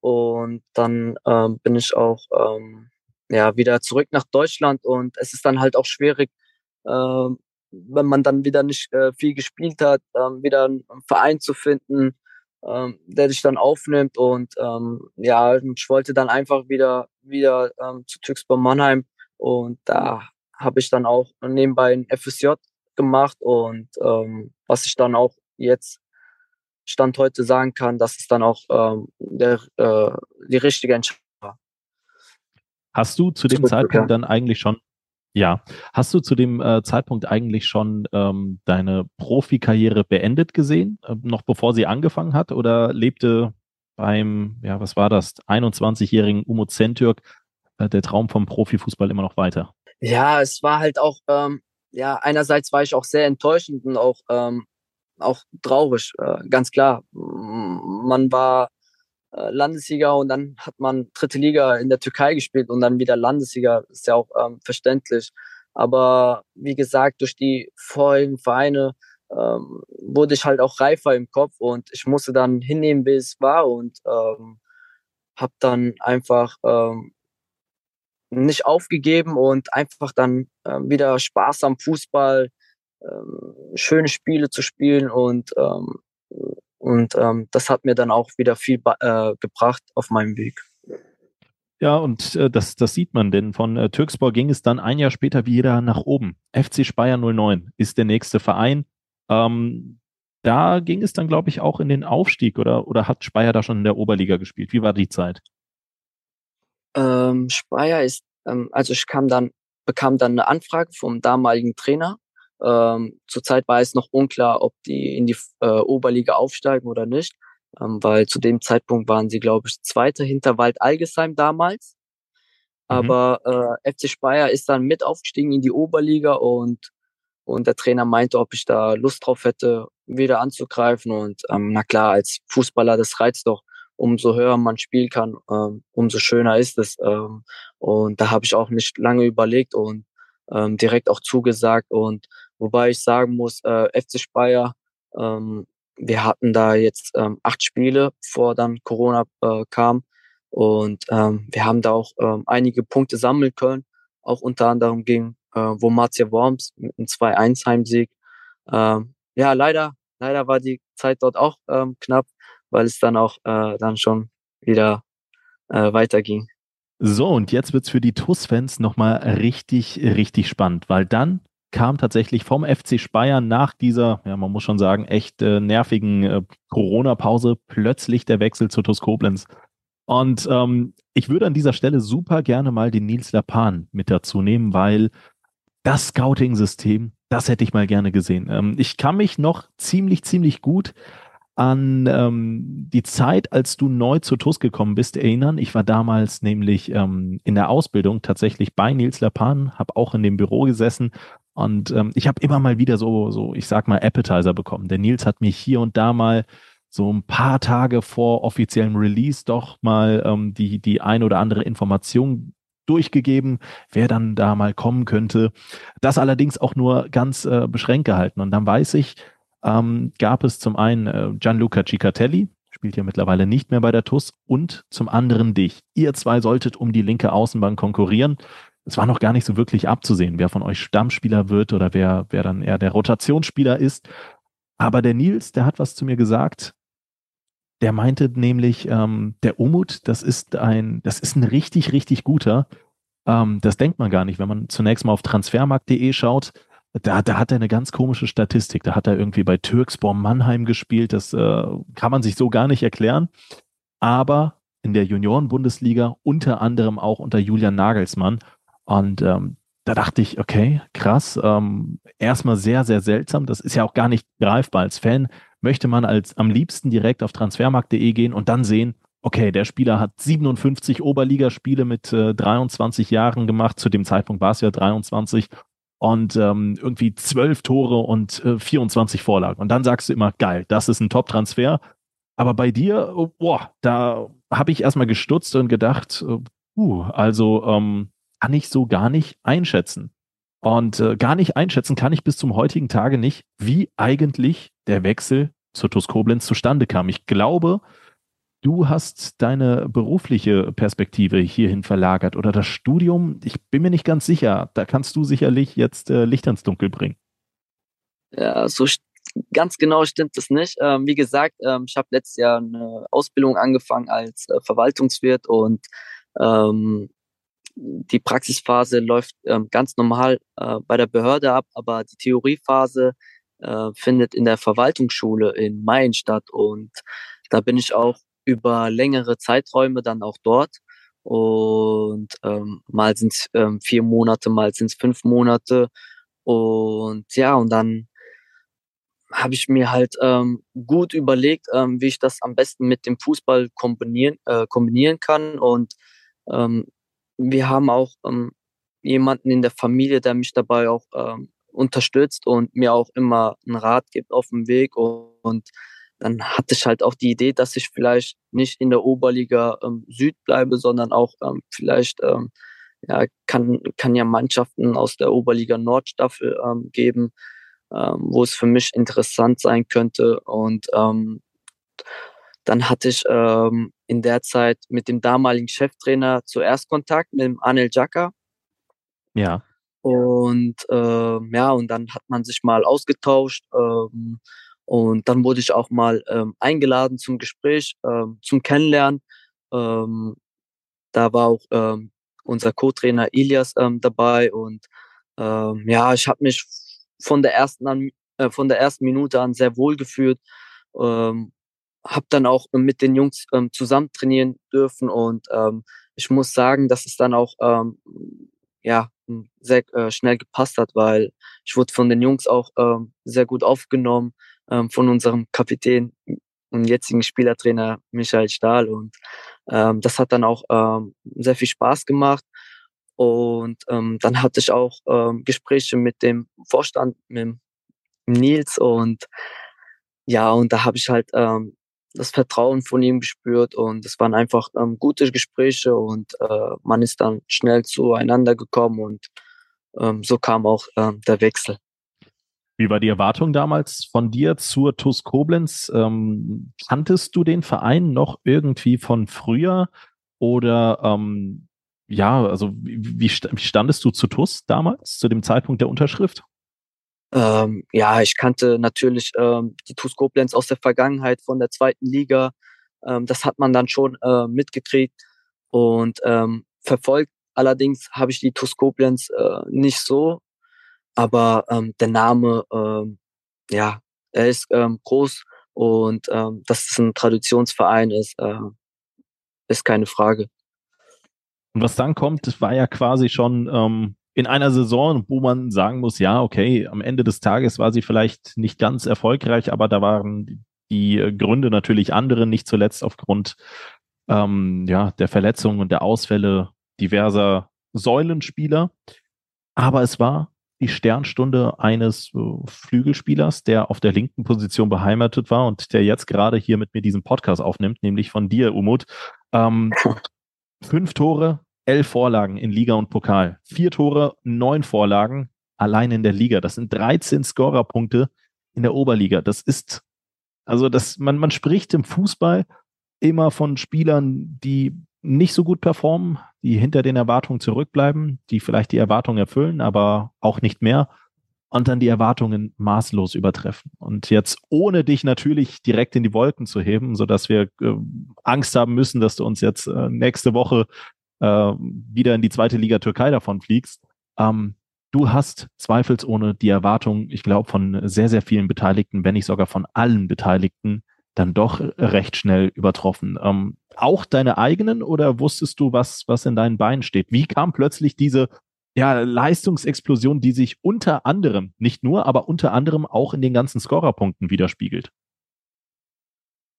und dann ähm, bin ich auch ähm, ja, wieder zurück nach Deutschland. Und es ist dann halt auch schwierig, äh, wenn man dann wieder nicht äh, viel gespielt hat, ähm, wieder einen Verein zu finden, ähm, der dich dann aufnimmt. Und ähm, ja, ich wollte dann einfach wieder, wieder ähm, zu Türkspor Mannheim. Und da habe ich dann auch nebenbei ein FSJ gemacht. Und ähm, was ich dann auch jetzt Stand heute sagen kann, dass es dann auch ähm, der, äh, die richtige Entscheidung war. Hast du zu dem Zurück, Zeitpunkt dann eigentlich schon, ja, hast du zu dem äh, Zeitpunkt eigentlich schon ähm, deine Profikarriere beendet gesehen, äh, noch bevor sie angefangen hat, oder lebte beim, ja, was war das, 21-jährigen Umo Zentürk äh, der Traum vom Profifußball immer noch weiter? Ja, es war halt auch, ähm, ja, einerseits war ich auch sehr enttäuschend und auch ähm, auch traurig, äh, ganz klar. Man war äh, Landessieger und dann hat man dritte Liga in der Türkei gespielt und dann wieder Landessieger, ist ja auch ähm, verständlich. Aber wie gesagt, durch die vorherigen Vereine ähm, wurde ich halt auch reifer im Kopf und ich musste dann hinnehmen, wie es war und ähm, habe dann einfach ähm, nicht aufgegeben und einfach dann äh, wieder Spaß am Fußball, ähm, schöne Spiele zu spielen und ähm, und ähm, das hat mir dann auch wieder viel äh, gebracht auf meinem Weg. Ja, und äh, das, das sieht man, denn von äh, Türkspor ging es dann ein Jahr später wieder nach oben. FC Speyer 09 ist der nächste Verein. Ähm, da ging es dann, glaube ich, auch in den Aufstieg oder, oder hat Speyer da schon in der Oberliga gespielt? Wie war die Zeit? Ähm, Speyer ist, ähm, also ich kam dann, bekam dann eine Anfrage vom damaligen Trainer ähm, zurzeit war es noch unklar, ob die in die äh, Oberliga aufsteigen oder nicht, ähm, weil zu dem Zeitpunkt waren sie, glaube ich, Zweiter hinter Wald Algesheim damals. Mhm. Aber äh, FC Speyer ist dann mit aufgestiegen in die Oberliga und und der Trainer meinte, ob ich da Lust drauf hätte, wieder anzugreifen. Und ähm, na klar, als Fußballer, das reizt doch. umso höher man spielen kann, ähm, umso schöner ist es. Ähm, und da habe ich auch nicht lange überlegt und ähm, direkt auch zugesagt. Und wobei ich sagen muss, äh, FC Speyer, ähm, wir hatten da jetzt ähm, acht Spiele, vor dann Corona äh, kam. Und ähm, wir haben da auch ähm, einige Punkte sammeln können, auch unter anderem gegen äh, wo Marcia Worms mit einem 2-1 Heimsieg. Ähm, ja, leider, leider war die Zeit dort auch ähm, knapp, weil es dann auch äh, dann schon wieder äh, weiterging. So, und jetzt wird's für die TUS-Fans nochmal richtig, richtig spannend, weil dann kam tatsächlich vom FC Speyer nach dieser, ja, man muss schon sagen, echt äh, nervigen äh, Corona-Pause plötzlich der Wechsel zu TUS Koblenz. Und ähm, ich würde an dieser Stelle super gerne mal den Nils Lapan mit dazu nehmen, weil das Scouting-System, das hätte ich mal gerne gesehen. Ähm, ich kann mich noch ziemlich, ziemlich gut an ähm, die Zeit, als du neu zu TUS gekommen bist, erinnern. Ich war damals nämlich ähm, in der Ausbildung tatsächlich bei Nils Lapan, habe auch in dem Büro gesessen und ähm, ich habe immer mal wieder so, so, ich sag mal, Appetizer bekommen. Der Nils hat mich hier und da mal so ein paar Tage vor offiziellem Release doch mal ähm, die, die ein oder andere Information durchgegeben, wer dann da mal kommen könnte. Das allerdings auch nur ganz äh, beschränkt gehalten. Und dann weiß ich, ähm, gab es zum einen äh, Gianluca Cicatelli, spielt ja mittlerweile nicht mehr bei der TUS, und zum anderen dich. Ihr zwei solltet um die linke Außenbahn konkurrieren. Es war noch gar nicht so wirklich abzusehen, wer von euch Stammspieler wird oder wer, wer dann eher der Rotationsspieler ist. Aber der Nils, der hat was zu mir gesagt. Der meinte nämlich, ähm, der Umut, das ist ein, das ist ein richtig, richtig guter. Ähm, das denkt man gar nicht, wenn man zunächst mal auf transfermarkt.de schaut da, da hat er eine ganz komische Statistik. Da hat er irgendwie bei Türkspor Mannheim gespielt. Das äh, kann man sich so gar nicht erklären. Aber in der Junioren-Bundesliga unter anderem auch unter Julian Nagelsmann. Und ähm, da dachte ich, okay, krass. Ähm, erstmal sehr, sehr seltsam. Das ist ja auch gar nicht greifbar. Als Fan möchte man als am liebsten direkt auf transfermarkt.de gehen und dann sehen, okay, der Spieler hat 57 Oberligaspiele mit äh, 23 Jahren gemacht. Zu dem Zeitpunkt war es ja 23 und ähm, irgendwie zwölf Tore und äh, 24 Vorlagen. Und dann sagst du immer, geil, das ist ein Top-Transfer. Aber bei dir, oh, boah, da habe ich erstmal gestutzt und gedacht, uh, also ähm, kann ich so gar nicht einschätzen. Und äh, gar nicht einschätzen kann ich bis zum heutigen Tage nicht, wie eigentlich der Wechsel zur TuS Koblenz zustande kam. Ich glaube, Du hast deine berufliche Perspektive hierhin verlagert oder das Studium. Ich bin mir nicht ganz sicher. Da kannst du sicherlich jetzt äh, Licht ans Dunkel bringen. Ja, so ganz genau stimmt es nicht. Ähm, wie gesagt, ähm, ich habe letztes Jahr eine Ausbildung angefangen als äh, Verwaltungswirt und ähm, die Praxisphase läuft ähm, ganz normal äh, bei der Behörde ab, aber die Theoriephase äh, findet in der Verwaltungsschule in Main statt und da bin ich auch über längere Zeiträume dann auch dort. Und ähm, mal sind es ähm, vier Monate, mal sind es fünf Monate. Und ja, und dann habe ich mir halt ähm, gut überlegt, ähm, wie ich das am besten mit dem Fußball kombinieren, äh, kombinieren kann. Und ähm, wir haben auch ähm, jemanden in der Familie, der mich dabei auch ähm, unterstützt und mir auch immer einen Rat gibt auf dem Weg. Und, dann hatte ich halt auch die Idee, dass ich vielleicht nicht in der Oberliga ähm, Süd bleibe, sondern auch ähm, vielleicht ähm, ja, kann, kann ja Mannschaften aus der Oberliga Nordstaffel ähm, geben, ähm, wo es für mich interessant sein könnte. Und ähm, dann hatte ich ähm, in der Zeit mit dem damaligen Cheftrainer zuerst Kontakt mit dem Anel Jaka. Ja. Und äh, ja, und dann hat man sich mal ausgetauscht. Ähm, und dann wurde ich auch mal ähm, eingeladen zum Gespräch, ähm, zum Kennenlernen. Ähm, da war auch ähm, unser Co-Trainer Ilias ähm, dabei und ähm, ja, ich habe mich von der ersten an, äh, von der ersten Minute an sehr wohl gefühlt. Ähm, habe dann auch mit den Jungs ähm, zusammen trainieren dürfen und ähm, ich muss sagen, dass es dann auch ähm, ja sehr äh, schnell gepasst hat, weil ich wurde von den Jungs auch ähm, sehr gut aufgenommen ähm, von unserem Kapitän und jetzigen Spielertrainer Michael Stahl. Und ähm, das hat dann auch ähm, sehr viel Spaß gemacht. Und ähm, dann hatte ich auch ähm, Gespräche mit dem Vorstand, mit dem Nils und ja, und da habe ich halt ähm, das Vertrauen von ihm gespürt und es waren einfach ähm, gute Gespräche und äh, man ist dann schnell zueinander gekommen und ähm, so kam auch ähm, der Wechsel. Wie war die Erwartung damals von dir zur TuS Koblenz? Ähm, kanntest du den Verein noch irgendwie von früher oder ähm, ja, also wie, wie standest du zu TuS damals, zu dem Zeitpunkt der Unterschrift? Ähm, ja, ich kannte natürlich ähm, die TuS Koblenz aus der Vergangenheit von der zweiten Liga. Ähm, das hat man dann schon äh, mitgekriegt und ähm, verfolgt. Allerdings habe ich die TuS Koblenz äh, nicht so aber ähm, der Name, ähm, ja, er ist ähm, groß und ähm, dass es ein Traditionsverein ist, äh, ist keine Frage. Und was dann kommt, das war ja quasi schon ähm, in einer Saison, wo man sagen muss, ja, okay, am Ende des Tages war sie vielleicht nicht ganz erfolgreich, aber da waren die Gründe natürlich andere, nicht zuletzt aufgrund ähm, ja, der Verletzungen und der Ausfälle diverser Säulenspieler. Aber es war die Sternstunde eines äh, Flügelspielers, der auf der linken Position beheimatet war und der jetzt gerade hier mit mir diesen Podcast aufnimmt, nämlich von dir, Umut. Ähm, fünf Tore, elf Vorlagen in Liga und Pokal. Vier Tore, neun Vorlagen allein in der Liga. Das sind 13 Scorerpunkte in der Oberliga. Das ist, also das, man, man spricht im Fußball immer von Spielern, die nicht so gut performen, die hinter den Erwartungen zurückbleiben, die vielleicht die Erwartungen erfüllen, aber auch nicht mehr und dann die Erwartungen maßlos übertreffen. Und jetzt ohne dich natürlich direkt in die Wolken zu heben, so dass wir äh, Angst haben müssen, dass du uns jetzt äh, nächste Woche äh, wieder in die zweite Liga Türkei davon fliegst. Ähm, du hast zweifelsohne die Erwartung, ich glaube, von sehr, sehr vielen Beteiligten, wenn nicht sogar von allen Beteiligten, dann doch recht schnell übertroffen. Ähm, auch deine eigenen oder wusstest du, was, was in deinen Beinen steht? Wie kam plötzlich diese ja, Leistungsexplosion, die sich unter anderem, nicht nur, aber unter anderem auch in den ganzen Scorerpunkten widerspiegelt?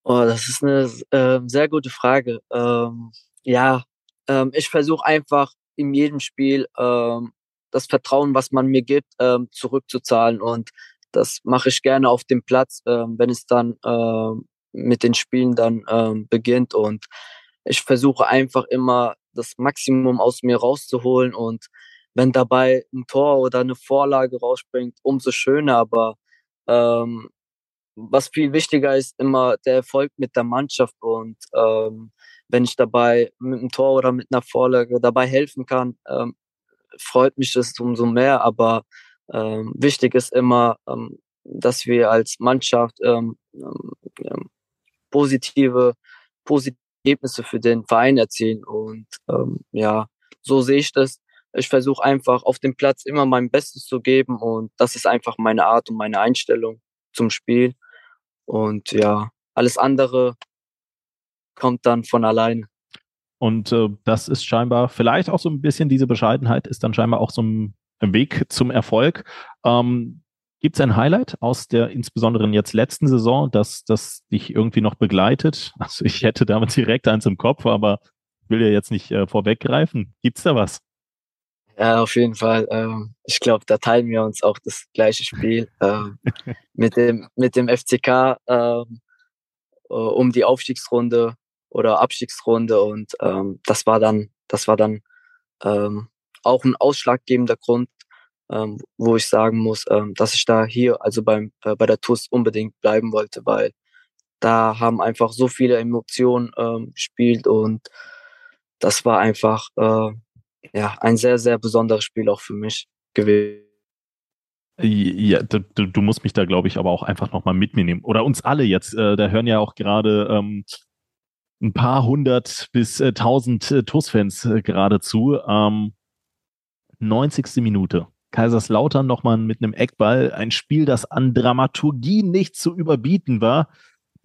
Oh, das ist eine äh, sehr gute Frage. Ähm, ja, ähm, ich versuche einfach in jedem Spiel ähm, das Vertrauen, was man mir gibt, ähm, zurückzuzahlen. Und das mache ich gerne auf dem Platz, ähm, wenn es dann ähm, mit den Spielen dann ähm, beginnt. Und ich versuche einfach immer das Maximum aus mir rauszuholen. Und wenn dabei ein Tor oder eine Vorlage rausspringt, umso schöner. Aber ähm, was viel wichtiger ist, immer der Erfolg mit der Mannschaft. Und ähm, wenn ich dabei mit einem Tor oder mit einer Vorlage dabei helfen kann, ähm, freut mich das umso mehr. Aber ähm, wichtig ist immer, ähm, dass wir als Mannschaft ähm, ähm, ähm positive, positive Ergebnisse für den Verein erzielen. Und ähm, ja, so sehe ich das. Ich versuche einfach auf dem Platz immer mein Bestes zu geben und das ist einfach meine Art und meine Einstellung zum Spiel. Und ja, alles andere kommt dann von alleine. Und äh, das ist scheinbar vielleicht auch so ein bisschen diese Bescheidenheit ist dann scheinbar auch so ein Weg zum Erfolg. Ähm, Gibt es ein Highlight aus der insbesondere jetzt letzten Saison, das, das dich irgendwie noch begleitet? Also ich hätte damit direkt eins im Kopf, aber will ja jetzt nicht äh, vorweggreifen. Gibt's da was? Ja, auf jeden Fall. Ähm, ich glaube, da teilen wir uns auch das gleiche Spiel ähm, mit dem mit dem FCK ähm, äh, um die Aufstiegsrunde oder Abstiegsrunde und ähm, das war dann das war dann ähm, auch ein ausschlaggebender Grund, ähm, wo ich sagen muss, ähm, dass ich da hier, also beim, äh, bei der TUS unbedingt bleiben wollte, weil da haben einfach so viele Emotionen ähm, gespielt und das war einfach äh, ja ein sehr, sehr besonderes Spiel auch für mich gewesen. Ja, du, du musst mich da, glaube ich, aber auch einfach nochmal mit mir nehmen. Oder uns alle jetzt. Äh, da hören ja auch gerade ähm, ein paar hundert bis äh, tausend äh, TUS-Fans äh, gerade zu. Ähm, 90. Minute. Kaiserslautern nochmal mit einem Eckball. Ein Spiel, das an Dramaturgie nicht zu überbieten war.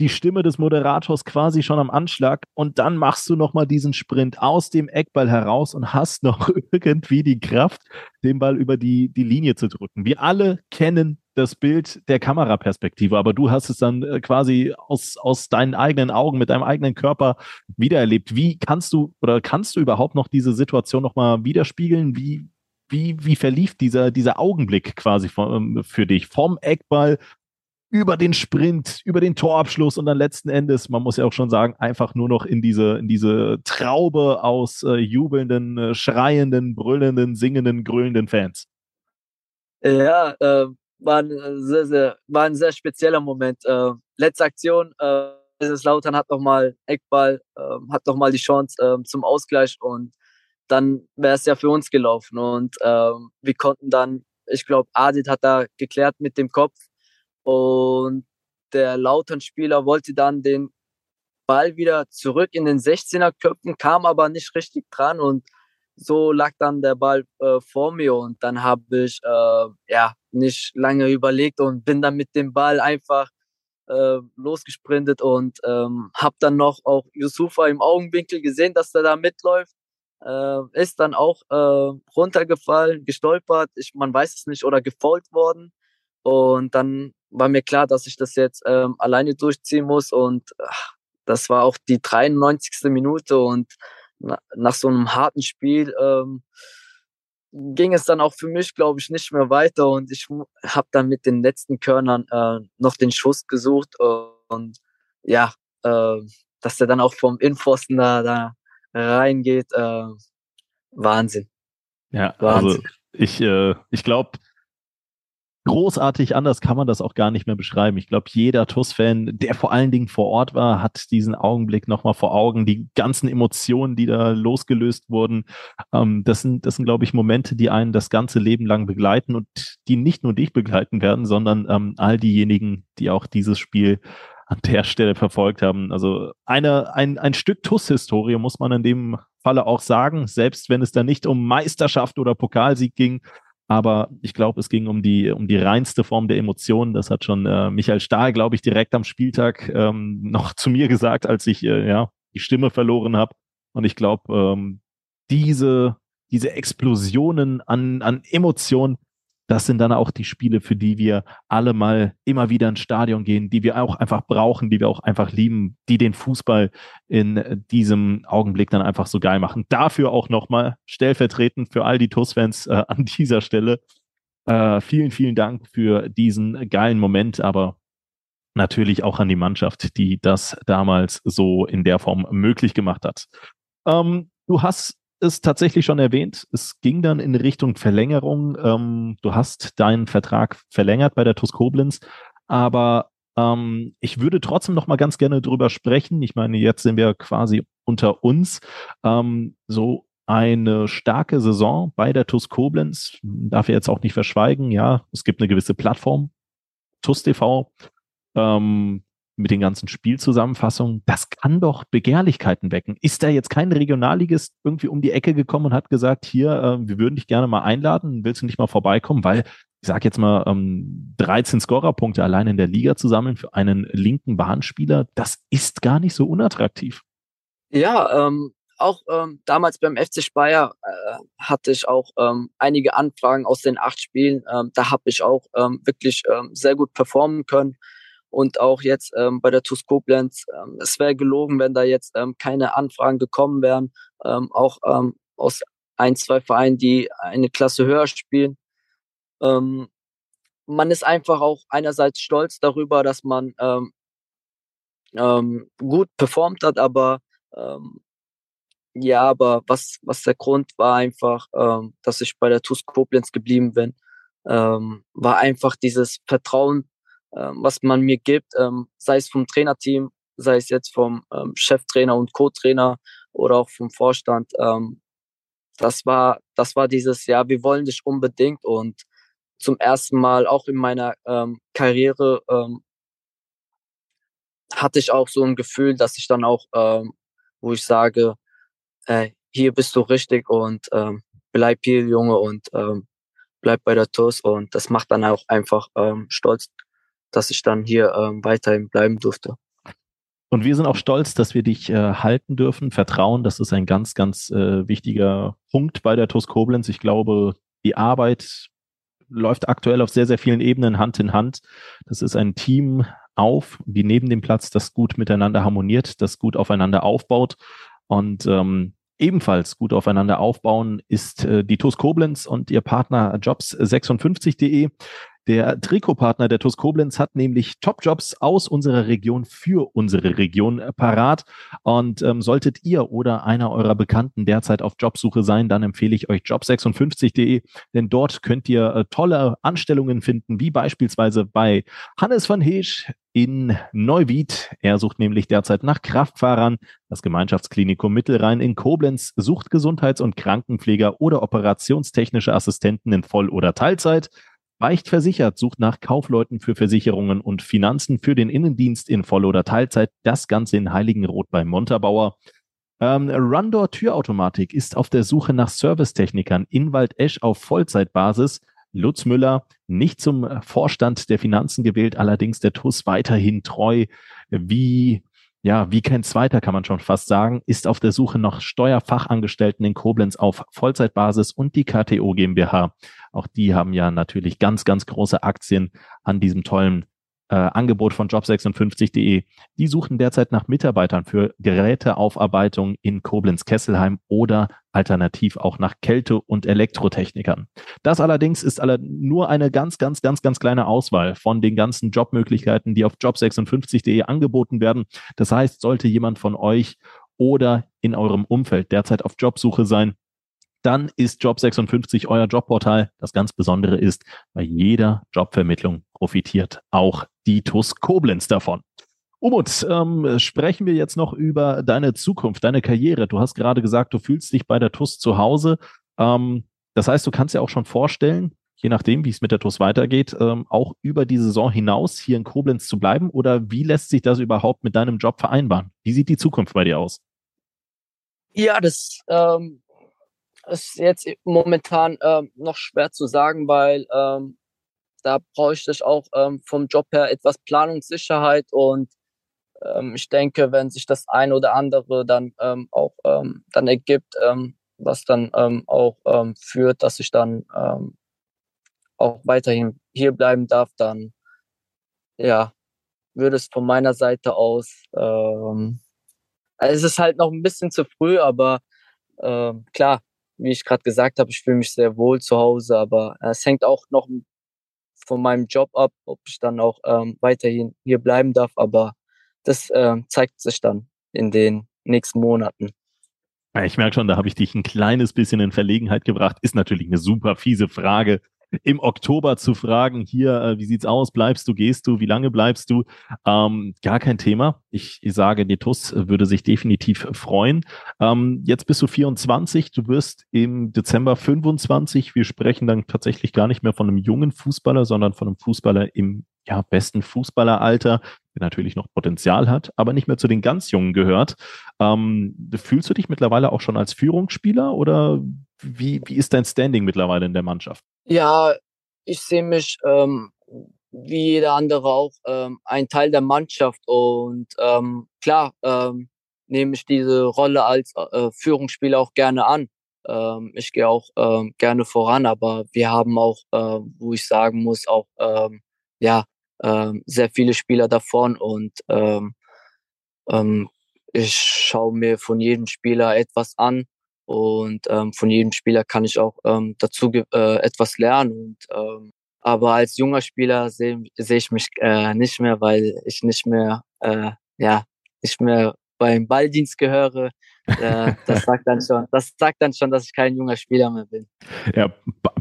Die Stimme des Moderators quasi schon am Anschlag und dann machst du nochmal diesen Sprint aus dem Eckball heraus und hast noch irgendwie die Kraft, den Ball über die, die Linie zu drücken. Wir alle kennen das Bild der Kameraperspektive, aber du hast es dann äh, quasi aus, aus deinen eigenen Augen, mit deinem eigenen Körper wiedererlebt. Wie kannst du oder kannst du überhaupt noch diese Situation nochmal widerspiegeln? Wie, wie, wie verlief dieser, dieser Augenblick quasi ähm, für dich? Vom Eckball über den Sprint, über den Torabschluss und dann letzten Endes, man muss ja auch schon sagen, einfach nur noch in diese, in diese Traube aus äh, jubelnden, äh, schreienden, brüllenden, singenden, grüllenden Fans. Ja, äh, war, ein sehr, sehr, war ein sehr spezieller Moment. Äh, letzte Aktion, äh, Lautern hat nochmal Eckball, äh, hat nochmal die Chance äh, zum Ausgleich und dann wäre es ja für uns gelaufen. Und äh, wir konnten dann, ich glaube, Adit hat da geklärt mit dem Kopf und der Lautern-Spieler wollte dann den Ball wieder zurück in den 16er köpfen, kam aber nicht richtig dran und so lag dann der Ball äh, vor mir und dann habe ich äh, ja nicht lange überlegt und bin dann mit dem Ball einfach äh, losgesprintet und ähm, habe dann noch auch Yusufa im Augenwinkel gesehen, dass er da mitläuft. Äh, ist dann auch äh, runtergefallen, gestolpert, ich, man weiß es nicht, oder gefolgt worden. Und dann war mir klar, dass ich das jetzt ähm, alleine durchziehen muss. Und ach, das war auch die 93. Minute. Und na, nach so einem harten Spiel ähm, ging es dann auch für mich, glaube ich, nicht mehr weiter. Und ich habe dann mit den letzten Körnern äh, noch den Schuss gesucht. Und ja, äh, dass der dann auch vom Innenpfosten da, da reingeht, äh, Wahnsinn. Ja, also Wahnsinn. also ich, äh, ich glaube, großartig anders kann man das auch gar nicht mehr beschreiben. Ich glaube, jeder TUS-Fan, der vor allen Dingen vor Ort war, hat diesen Augenblick nochmal vor Augen. Die ganzen Emotionen, die da losgelöst wurden, ähm, das sind, das sind, glaube ich, Momente, die einen das ganze Leben lang begleiten und die nicht nur dich begleiten werden, sondern ähm, all diejenigen, die auch dieses Spiel an der Stelle verfolgt haben. Also eine, ein, ein Stück TUS-Historie muss man in dem Falle auch sagen, selbst wenn es da nicht um Meisterschaft oder Pokalsieg ging, aber ich glaube, es ging um die, um die reinste Form der Emotionen. Das hat schon äh, Michael Stahl, glaube ich, direkt am Spieltag ähm, noch zu mir gesagt, als ich äh, ja, die Stimme verloren habe. Und ich glaube, ähm, diese, diese Explosionen an, an Emotionen, das sind dann auch die Spiele, für die wir alle mal immer wieder ins Stadion gehen, die wir auch einfach brauchen, die wir auch einfach lieben, die den Fußball in diesem Augenblick dann einfach so geil machen. Dafür auch nochmal stellvertretend für all die TUS-Fans äh, an dieser Stelle. Äh, vielen, vielen Dank für diesen geilen Moment, aber natürlich auch an die Mannschaft, die das damals so in der Form möglich gemacht hat. Ähm, du hast es tatsächlich schon erwähnt. Es ging dann in Richtung Verlängerung. Ähm, du hast deinen Vertrag verlängert bei der TUS Koblenz, aber ähm, ich würde trotzdem noch mal ganz gerne drüber sprechen. Ich meine, jetzt sind wir quasi unter uns. Ähm, so eine starke Saison bei der TUS Koblenz darf ich jetzt auch nicht verschweigen. Ja, es gibt eine gewisse Plattform, TUS TV. Ähm, mit den ganzen Spielzusammenfassungen, das kann doch Begehrlichkeiten wecken. Ist da jetzt kein Regionalligist irgendwie um die Ecke gekommen und hat gesagt, hier, äh, wir würden dich gerne mal einladen, willst du nicht mal vorbeikommen? Weil, ich sage jetzt mal, ähm, 13 Scorerpunkte allein in der Liga zu sammeln für einen linken Bahnspieler, das ist gar nicht so unattraktiv. Ja, ähm, auch ähm, damals beim FC Speyer äh, hatte ich auch ähm, einige Anfragen aus den acht Spielen. Ähm, da habe ich auch ähm, wirklich ähm, sehr gut performen können und auch jetzt ähm, bei der TuS Koblenz. Ähm, es wäre gelogen, wenn da jetzt ähm, keine Anfragen gekommen wären, ähm, auch ähm, aus ein, zwei Vereinen, die eine Klasse höher spielen. Ähm, man ist einfach auch einerseits stolz darüber, dass man ähm, ähm, gut performt hat, aber ähm, ja, aber was, was der Grund war einfach, ähm, dass ich bei der TuS Koblenz geblieben bin, ähm, war einfach dieses Vertrauen was man mir gibt, ähm, sei es vom Trainerteam, sei es jetzt vom ähm, Cheftrainer und Co-Trainer oder auch vom Vorstand. Ähm, das war, das war dieses, ja, wir wollen dich unbedingt und zum ersten Mal auch in meiner ähm, Karriere ähm, hatte ich auch so ein Gefühl, dass ich dann auch, ähm, wo ich sage, äh, hier bist du richtig und ähm, bleib hier, Junge, und ähm, bleib bei der TUS und das macht dann auch einfach ähm, stolz, dass ich dann hier ähm, weiterhin bleiben durfte. Und wir sind auch stolz, dass wir dich äh, halten dürfen. Vertrauen, das ist ein ganz, ganz äh, wichtiger Punkt bei der TUS Koblenz. Ich glaube, die Arbeit läuft aktuell auf sehr, sehr vielen Ebenen Hand in Hand. Das ist ein Team auf, wie neben dem Platz, das gut miteinander harmoniert, das gut aufeinander aufbaut. Und ähm, ebenfalls gut aufeinander aufbauen ist äh, die TUS Koblenz und ihr Partner Jobs56.de. Der Trikotpartner der TUS Koblenz hat nämlich Top-Jobs aus unserer Region für unsere Region parat. Und ähm, solltet ihr oder einer eurer Bekannten derzeit auf Jobsuche sein, dann empfehle ich euch job56.de, denn dort könnt ihr äh, tolle Anstellungen finden, wie beispielsweise bei Hannes van Heesch in Neuwied. Er sucht nämlich derzeit nach Kraftfahrern. Das Gemeinschaftsklinikum Mittelrhein in Koblenz sucht Gesundheits- und Krankenpfleger oder operationstechnische Assistenten in Voll- oder Teilzeit. Beicht versichert sucht nach Kaufleuten für Versicherungen und Finanzen für den Innendienst in Voll- oder Teilzeit. Das Ganze in Heiligenroth bei Montabaur. Ähm, Rundor Türautomatik ist auf der Suche nach Servicetechnikern in Waldesch auf Vollzeitbasis. Lutz Müller nicht zum Vorstand der Finanzen gewählt, allerdings der TUS weiterhin treu, wie ja, wie kein zweiter kann man schon fast sagen, ist auf der Suche nach Steuerfachangestellten in Koblenz auf Vollzeitbasis und die KTO GmbH. Auch die haben ja natürlich ganz, ganz große Aktien an diesem tollen äh, Angebot von job56.de. Die suchen derzeit nach Mitarbeitern für Geräteaufarbeitung in Koblenz-Kesselheim oder alternativ auch nach Kälte- und Elektrotechnikern. Das allerdings ist alle nur eine ganz, ganz, ganz, ganz kleine Auswahl von den ganzen Jobmöglichkeiten, die auf job56.de angeboten werden. Das heißt, sollte jemand von euch oder in eurem Umfeld derzeit auf Jobsuche sein, dann ist Job56 euer Jobportal. Das ganz Besondere ist, bei jeder Jobvermittlung profitiert auch die TUS Koblenz davon. Umut, ähm, sprechen wir jetzt noch über deine Zukunft, deine Karriere. Du hast gerade gesagt, du fühlst dich bei der TUS zu Hause. Ähm, das heißt, du kannst dir auch schon vorstellen, je nachdem, wie es mit der TUS weitergeht, ähm, auch über die Saison hinaus hier in Koblenz zu bleiben? Oder wie lässt sich das überhaupt mit deinem Job vereinbaren? Wie sieht die Zukunft bei dir aus? Ja, das ähm, ist jetzt momentan ähm, noch schwer zu sagen, weil ähm, da bräuchte ich auch ähm, vom Job her etwas Planungssicherheit und ähm, ich denke, wenn sich das ein oder andere dann ähm, auch ähm, dann ergibt, ähm, was dann ähm, auch führt, dass ich dann auch weiterhin hier bleiben darf, dann ja, würde es von meiner Seite aus, ähm, es ist halt noch ein bisschen zu früh, aber ähm, klar, wie ich gerade gesagt habe, ich fühle mich sehr wohl zu Hause, aber es hängt auch noch von meinem Job ab, ob ich dann auch ähm, weiterhin hier bleiben darf. Aber das äh, zeigt sich dann in den nächsten Monaten. Ich merke schon, da habe ich dich ein kleines bisschen in Verlegenheit gebracht. Ist natürlich eine super fiese Frage im Oktober zu fragen, hier, äh, wie sieht's aus, bleibst du, gehst du, wie lange bleibst du? Ähm, gar kein Thema. Ich, ich sage, die TUS würde sich definitiv freuen. Ähm, jetzt bist du 24, du wirst im Dezember 25. Wir sprechen dann tatsächlich gar nicht mehr von einem jungen Fußballer, sondern von einem Fußballer im ja, besten Fußballeralter, der natürlich noch Potenzial hat, aber nicht mehr zu den ganz Jungen gehört. Ähm, fühlst du dich mittlerweile auch schon als Führungsspieler oder wie, wie ist dein Standing mittlerweile in der Mannschaft? Ja, ich sehe mich ähm, wie jeder andere auch ähm, ein Teil der Mannschaft und ähm, klar ähm, nehme ich diese Rolle als äh, Führungsspieler auch gerne an. Ähm, ich gehe auch ähm, gerne voran, aber wir haben auch, äh, wo ich sagen muss, auch ähm, ja ähm, sehr viele Spieler davon und ähm, ähm, ich schaue mir von jedem Spieler etwas an und ähm, von jedem Spieler kann ich auch ähm, dazu äh, etwas lernen. Und, ähm, aber als junger Spieler sehe seh ich mich äh, nicht mehr, weil ich nicht mehr, äh, ja, nicht mehr beim Balldienst gehöre. Äh, das sagt dann schon, das sagt dann schon, dass ich kein junger Spieler mehr bin. Ja,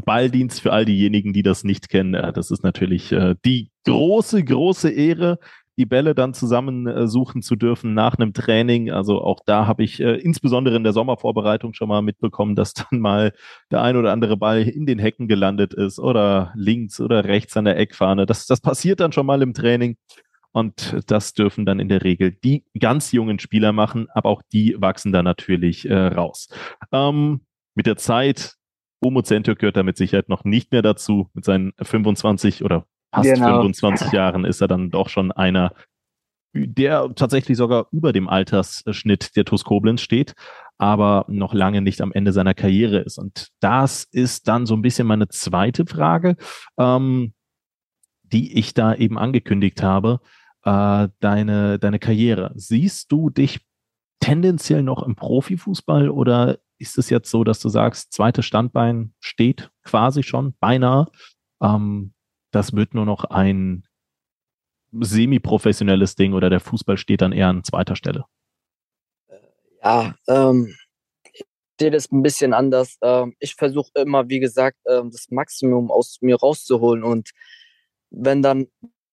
Balldienst für all diejenigen, die das nicht kennen, äh, das ist natürlich äh, die große, große Ehre, die Bälle dann zusammen äh, zu dürfen nach einem Training. Also auch da habe ich äh, insbesondere in der Sommervorbereitung schon mal mitbekommen, dass dann mal der ein oder andere Ball in den Hecken gelandet ist oder links oder rechts an der Eckfahne. Das, das passiert dann schon mal im Training. Und das dürfen dann in der Regel die ganz jungen Spieler machen, aber auch die wachsen da natürlich äh, raus. Ähm, mit der Zeit, Omo Zentür gehört da mit Sicherheit noch nicht mehr dazu. Mit seinen 25 oder fast genau. 25 Jahren ist er dann doch schon einer, der tatsächlich sogar über dem Altersschnitt der TuS Koblenz steht, aber noch lange nicht am Ende seiner Karriere ist. Und das ist dann so ein bisschen meine zweite Frage, ähm, die ich da eben angekündigt habe. Äh, deine, deine Karriere. Siehst du dich tendenziell noch im Profifußball oder ist es jetzt so, dass du sagst, zweites Standbein steht quasi schon, beinahe? Ähm, das wird nur noch ein semi-professionelles Ding oder der Fußball steht dann eher an zweiter Stelle? Ja, ähm, ich sehe das ein bisschen anders. Ähm, ich versuche immer, wie gesagt, ähm, das Maximum aus mir rauszuholen und wenn dann,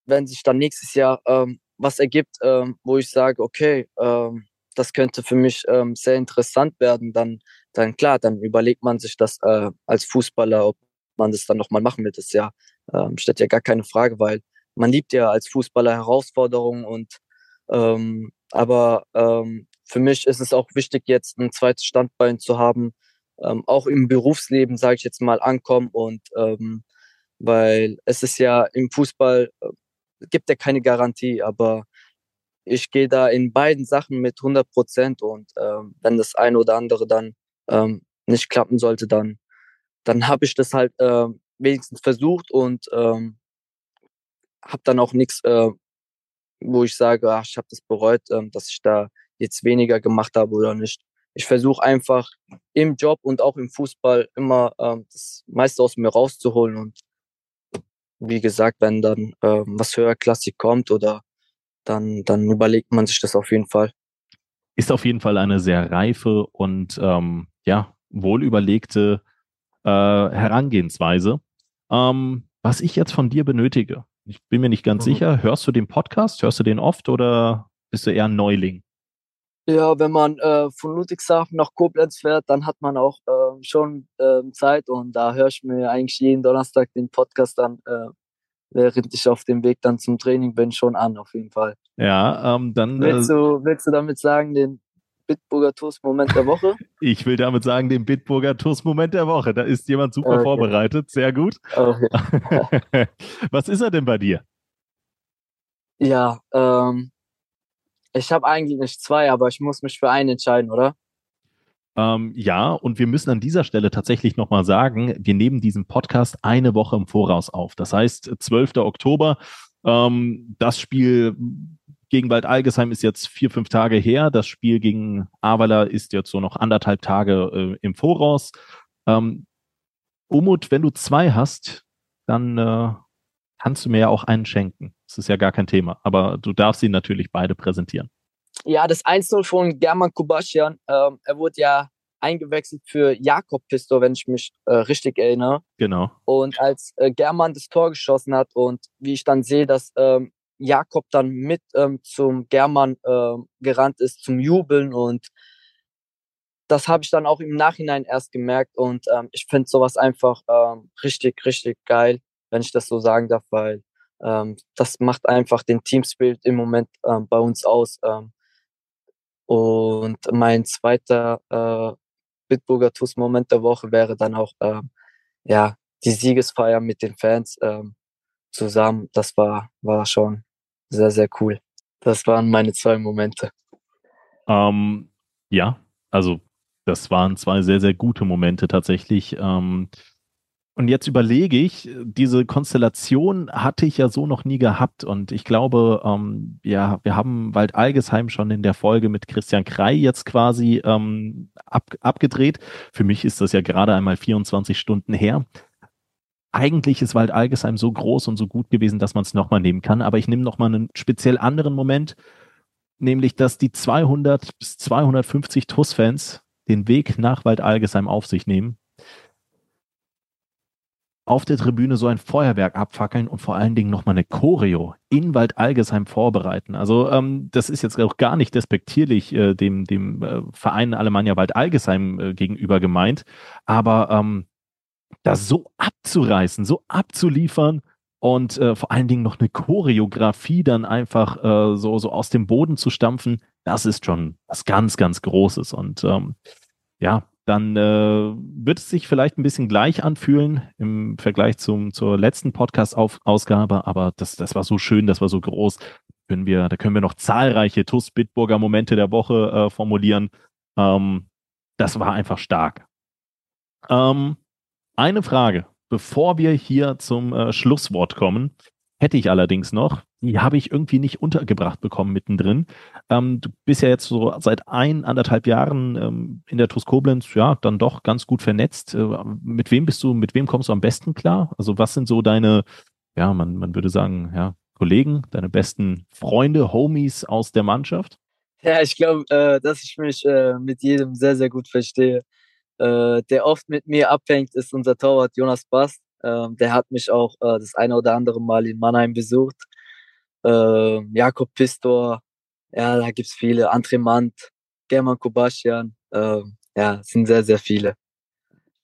wenn sich dann nächstes Jahr ähm, was ergibt, ähm, wo ich sage, okay, ähm, das könnte für mich sehr interessant werden, dann, dann klar, dann überlegt man sich das äh, als Fußballer, ob man das dann nochmal machen will. Das ja, ähm, steht ja gar keine Frage, weil man liebt ja als Fußballer Herausforderungen und ähm, aber ähm, für mich ist es auch wichtig, jetzt ein zweites Standbein zu haben, ähm, auch im Berufsleben, sage ich jetzt mal, ankommen und ähm, weil es ist ja im Fußball äh, gibt ja keine Garantie, aber ich gehe da in beiden Sachen mit 100 Prozent und ähm, wenn das eine oder andere dann ähm, nicht klappen sollte, dann dann habe ich das halt äh, wenigstens versucht und ähm, habe dann auch nichts, äh, wo ich sage, ach, ich habe das bereut, äh, dass ich da jetzt weniger gemacht habe oder nicht. Ich versuche einfach im Job und auch im Fußball immer äh, das meiste aus mir rauszuholen und wie gesagt, wenn dann äh, was höherklassig kommt oder dann, dann überlegt man sich das auf jeden Fall. Ist auf jeden Fall eine sehr reife und ähm, ja, wohlüberlegte äh, Herangehensweise. Ähm, was ich jetzt von dir benötige, ich bin mir nicht ganz mhm. sicher, hörst du den Podcast, hörst du den oft oder bist du eher ein Neuling? Ja, wenn man äh, von Ludwigshafen nach Koblenz fährt, dann hat man auch äh, schon äh, Zeit und da höre ich mir eigentlich jeden Donnerstag den Podcast dann, äh, während ich auf dem Weg dann zum Training bin, schon an, auf jeden Fall. Ja, ähm, dann. Willst äh, du, willst du damit sagen, den Bitburger Toast-Moment der Woche? Ich will damit sagen, den Bitburger Toast-Moment der Woche. Da ist jemand super okay. vorbereitet. Sehr gut. Okay. Was ist er denn bei dir? Ja, ähm, ich habe eigentlich nicht zwei, aber ich muss mich für einen entscheiden, oder? Ähm, ja, und wir müssen an dieser Stelle tatsächlich nochmal sagen, wir nehmen diesen Podcast eine Woche im Voraus auf. Das heißt, 12. Oktober, ähm, das Spiel gegen Wald Algesheim ist jetzt vier, fünf Tage her. Das Spiel gegen Avala ist jetzt so noch anderthalb Tage äh, im Voraus. Ähm, Umut, wenn du zwei hast, dann äh, kannst du mir ja auch einen schenken. Das ist ja gar kein Thema. Aber du darfst sie natürlich beide präsentieren. Ja, das 1-0 von German Kubaschian. Ähm, er wurde ja eingewechselt für Jakob Pisto, wenn ich mich äh, richtig erinnere. Genau. Und als äh, German das Tor geschossen hat und wie ich dann sehe, dass ähm, Jakob dann mit ähm, zum German äh, gerannt ist zum Jubeln und das habe ich dann auch im Nachhinein erst gemerkt und ähm, ich finde sowas einfach ähm, richtig, richtig geil, wenn ich das so sagen darf, weil ähm, das macht einfach den Teamspirit im Moment ähm, bei uns aus. Ähm, und mein zweiter äh, Bitburger TUS Moment der Woche wäre dann auch ja die Siegesfeier mit den Fans zusammen. Das war war schon sehr, sehr cool. Das waren meine zwei Momente. Ähm, ja, also das waren zwei sehr, sehr gute Momente tatsächlich. Ähm, und jetzt überlege ich, diese Konstellation hatte ich ja so noch nie gehabt. Und ich glaube, ähm, ja, wir haben Wald Algesheim schon in der Folge mit Christian Krei jetzt quasi ähm, ab, abgedreht. Für mich ist das ja gerade einmal 24 Stunden her eigentlich ist Wald Algesheim so groß und so gut gewesen, dass man es nochmal nehmen kann. Aber ich nehme nochmal einen speziell anderen Moment, nämlich, dass die 200 bis 250 TUS-Fans den Weg nach Wald Algesheim auf sich nehmen, auf der Tribüne so ein Feuerwerk abfackeln und vor allen Dingen nochmal eine Choreo in Wald Algesheim vorbereiten. Also ähm, das ist jetzt auch gar nicht despektierlich äh, dem, dem äh, Verein Alemannia Wald Algesheim äh, gegenüber gemeint, aber ähm, das so abzureißen, so abzuliefern und äh, vor allen Dingen noch eine Choreografie dann einfach äh, so, so aus dem Boden zu stampfen, das ist schon was ganz, ganz Großes. Und ähm, ja, dann äh, wird es sich vielleicht ein bisschen gleich anfühlen im Vergleich zum, zur letzten Podcast-Ausgabe, aber das, das war so schön, das war so groß. Können wir, da können wir noch zahlreiche TUS Bitburger Momente der Woche äh, formulieren. Ähm, das war einfach stark. Ähm, eine Frage, bevor wir hier zum äh, Schlusswort kommen, hätte ich allerdings noch. Die habe ich irgendwie nicht untergebracht bekommen mittendrin. Ähm, du bist ja jetzt so seit ein, anderthalb Jahren ähm, in der TUS Koblenz, ja, dann doch ganz gut vernetzt. Äh, mit wem bist du, mit wem kommst du am besten klar? Also was sind so deine, ja, man, man würde sagen, ja, Kollegen, deine besten Freunde, Homies aus der Mannschaft? Ja, ich glaube, äh, dass ich mich äh, mit jedem sehr, sehr gut verstehe. Äh, der oft mit mir abhängt, ist unser Torwart Jonas Bast. Ähm, der hat mich auch äh, das eine oder andere Mal in Mannheim besucht. Ähm, Jakob Pistor, ja, da gibt es viele. André Mant, German Kubaschian, ähm, ja, sind sehr, sehr viele.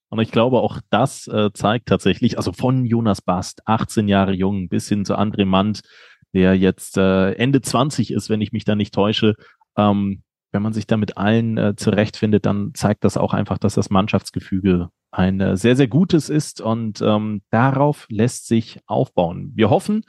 Und ich glaube, auch das äh, zeigt tatsächlich, also von Jonas Bast, 18 Jahre jung, bis hin zu André Mant, der jetzt äh, Ende 20 ist, wenn ich mich da nicht täusche. Ähm, wenn man sich da mit allen äh, zurechtfindet, dann zeigt das auch einfach, dass das Mannschaftsgefüge ein äh, sehr, sehr gutes ist und ähm, darauf lässt sich aufbauen. Wir hoffen,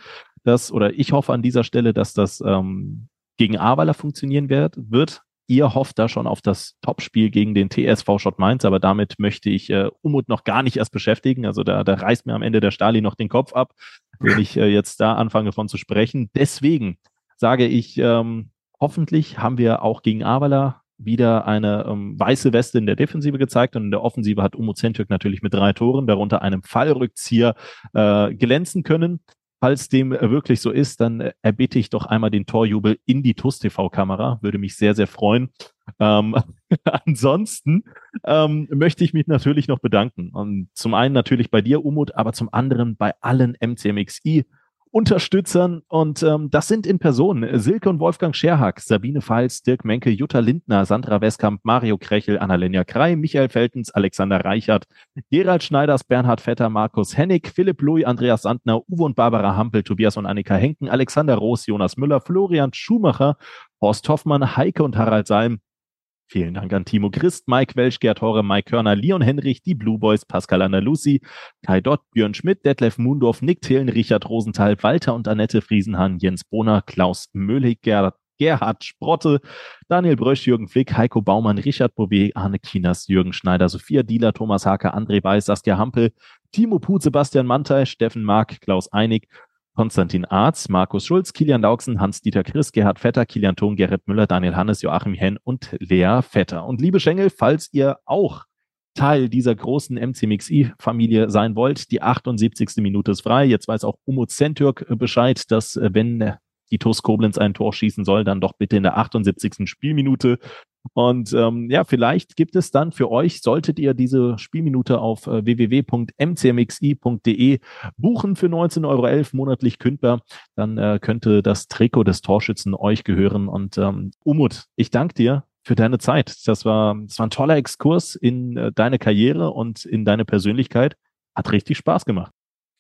dass, oder ich hoffe an dieser Stelle, dass das ähm, gegen Ahrweiler funktionieren wird, wird. Ihr hofft da schon auf das Topspiel gegen den TSV Schott Mainz, aber damit möchte ich äh, Umut noch gar nicht erst beschäftigen. Also da, da reißt mir am Ende der Stali noch den Kopf ab, wenn ich äh, jetzt da anfange von zu sprechen. Deswegen sage ich, ähm, hoffentlich haben wir auch gegen Ahrweiler wieder eine ähm, weiße Weste in der Defensive gezeigt und in der Offensive hat Umo Zentürk natürlich mit drei Toren, darunter einem Fallrückzieher, äh, glänzen können. Falls dem wirklich so ist, dann äh, erbitte ich doch einmal den Torjubel in die TUS TV-Kamera. Würde mich sehr, sehr freuen. Ähm, ansonsten ähm, möchte ich mich natürlich noch bedanken. Und zum einen natürlich bei dir, Umut, aber zum anderen bei allen MCMXI Unterstützern und ähm, das sind in Person Silke und Wolfgang Scherhack, Sabine Pfalz, Dirk Menke, Jutta Lindner, Sandra Westkamp, Mario Krechel, Annalena Krei, Michael Feltens, Alexander Reichert, Gerald Schneiders, Bernhard Vetter, Markus Hennig, Philipp Louis, Andreas Sandner, Uwe und Barbara Hampel, Tobias und Annika Henken, Alexander Roos, Jonas Müller, Florian Schumacher, Horst Hoffmann, Heike und Harald Salm, Vielen Dank an Timo Christ, Mike Welsch, Gerd Horre, Mike Körner, Leon Henrich, die Blue Boys, Pascal Anna Lucy, Kai Dott, Björn Schmidt, Detlef Mundorf, Nick Thelen, Richard Rosenthal, Walter und Annette Friesenhahn, Jens Bohner, Klaus Möhlig, Gerhard, Gerhard Sprotte, Daniel Brösch, Jürgen Flick, Heiko Baumann, Richard Bouvet, Arne Kinas, Jürgen Schneider, Sophia Dieler, Thomas Hake, André Weiß, Saskia Hampel, Timo Put, Sebastian Mantei, Steffen Mark, Klaus Einig, Konstantin Arz, Markus Schulz, Kilian Dauksen, Hans-Dieter Chris, Gerhard Vetter, Kilian Thon, Gerrit Müller, Daniel Hannes, Joachim Henn und Lea Vetter. Und liebe Schengel, falls ihr auch Teil dieser großen MCMXI-Familie sein wollt, die 78. Minute ist frei. Jetzt weiß auch Umut Zentürk Bescheid, dass äh, wenn die TuS Koblenz ein Tor schießen soll, dann doch bitte in der 78. Spielminute. Und ähm, ja, vielleicht gibt es dann für euch, solltet ihr diese Spielminute auf äh, www.mcmxi.de buchen für 19,11 Euro monatlich kündbar, dann äh, könnte das Trikot des Torschützen euch gehören. Und ähm, Umut, ich danke dir für deine Zeit. Das war, das war ein toller Exkurs in äh, deine Karriere und in deine Persönlichkeit. Hat richtig Spaß gemacht.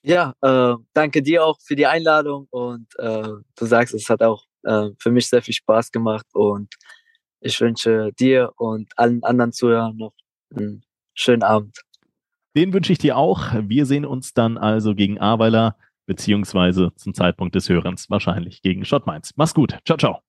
Ja, äh, danke dir auch für die Einladung und äh, du sagst, es hat auch äh, für mich sehr viel Spaß gemacht und ich wünsche dir und allen anderen Zuhörern noch einen schönen Abend. Den wünsche ich dir auch. Wir sehen uns dann also gegen Aweiler, beziehungsweise zum Zeitpunkt des Hörens wahrscheinlich gegen Schott Mainz. Mach's gut. Ciao, ciao.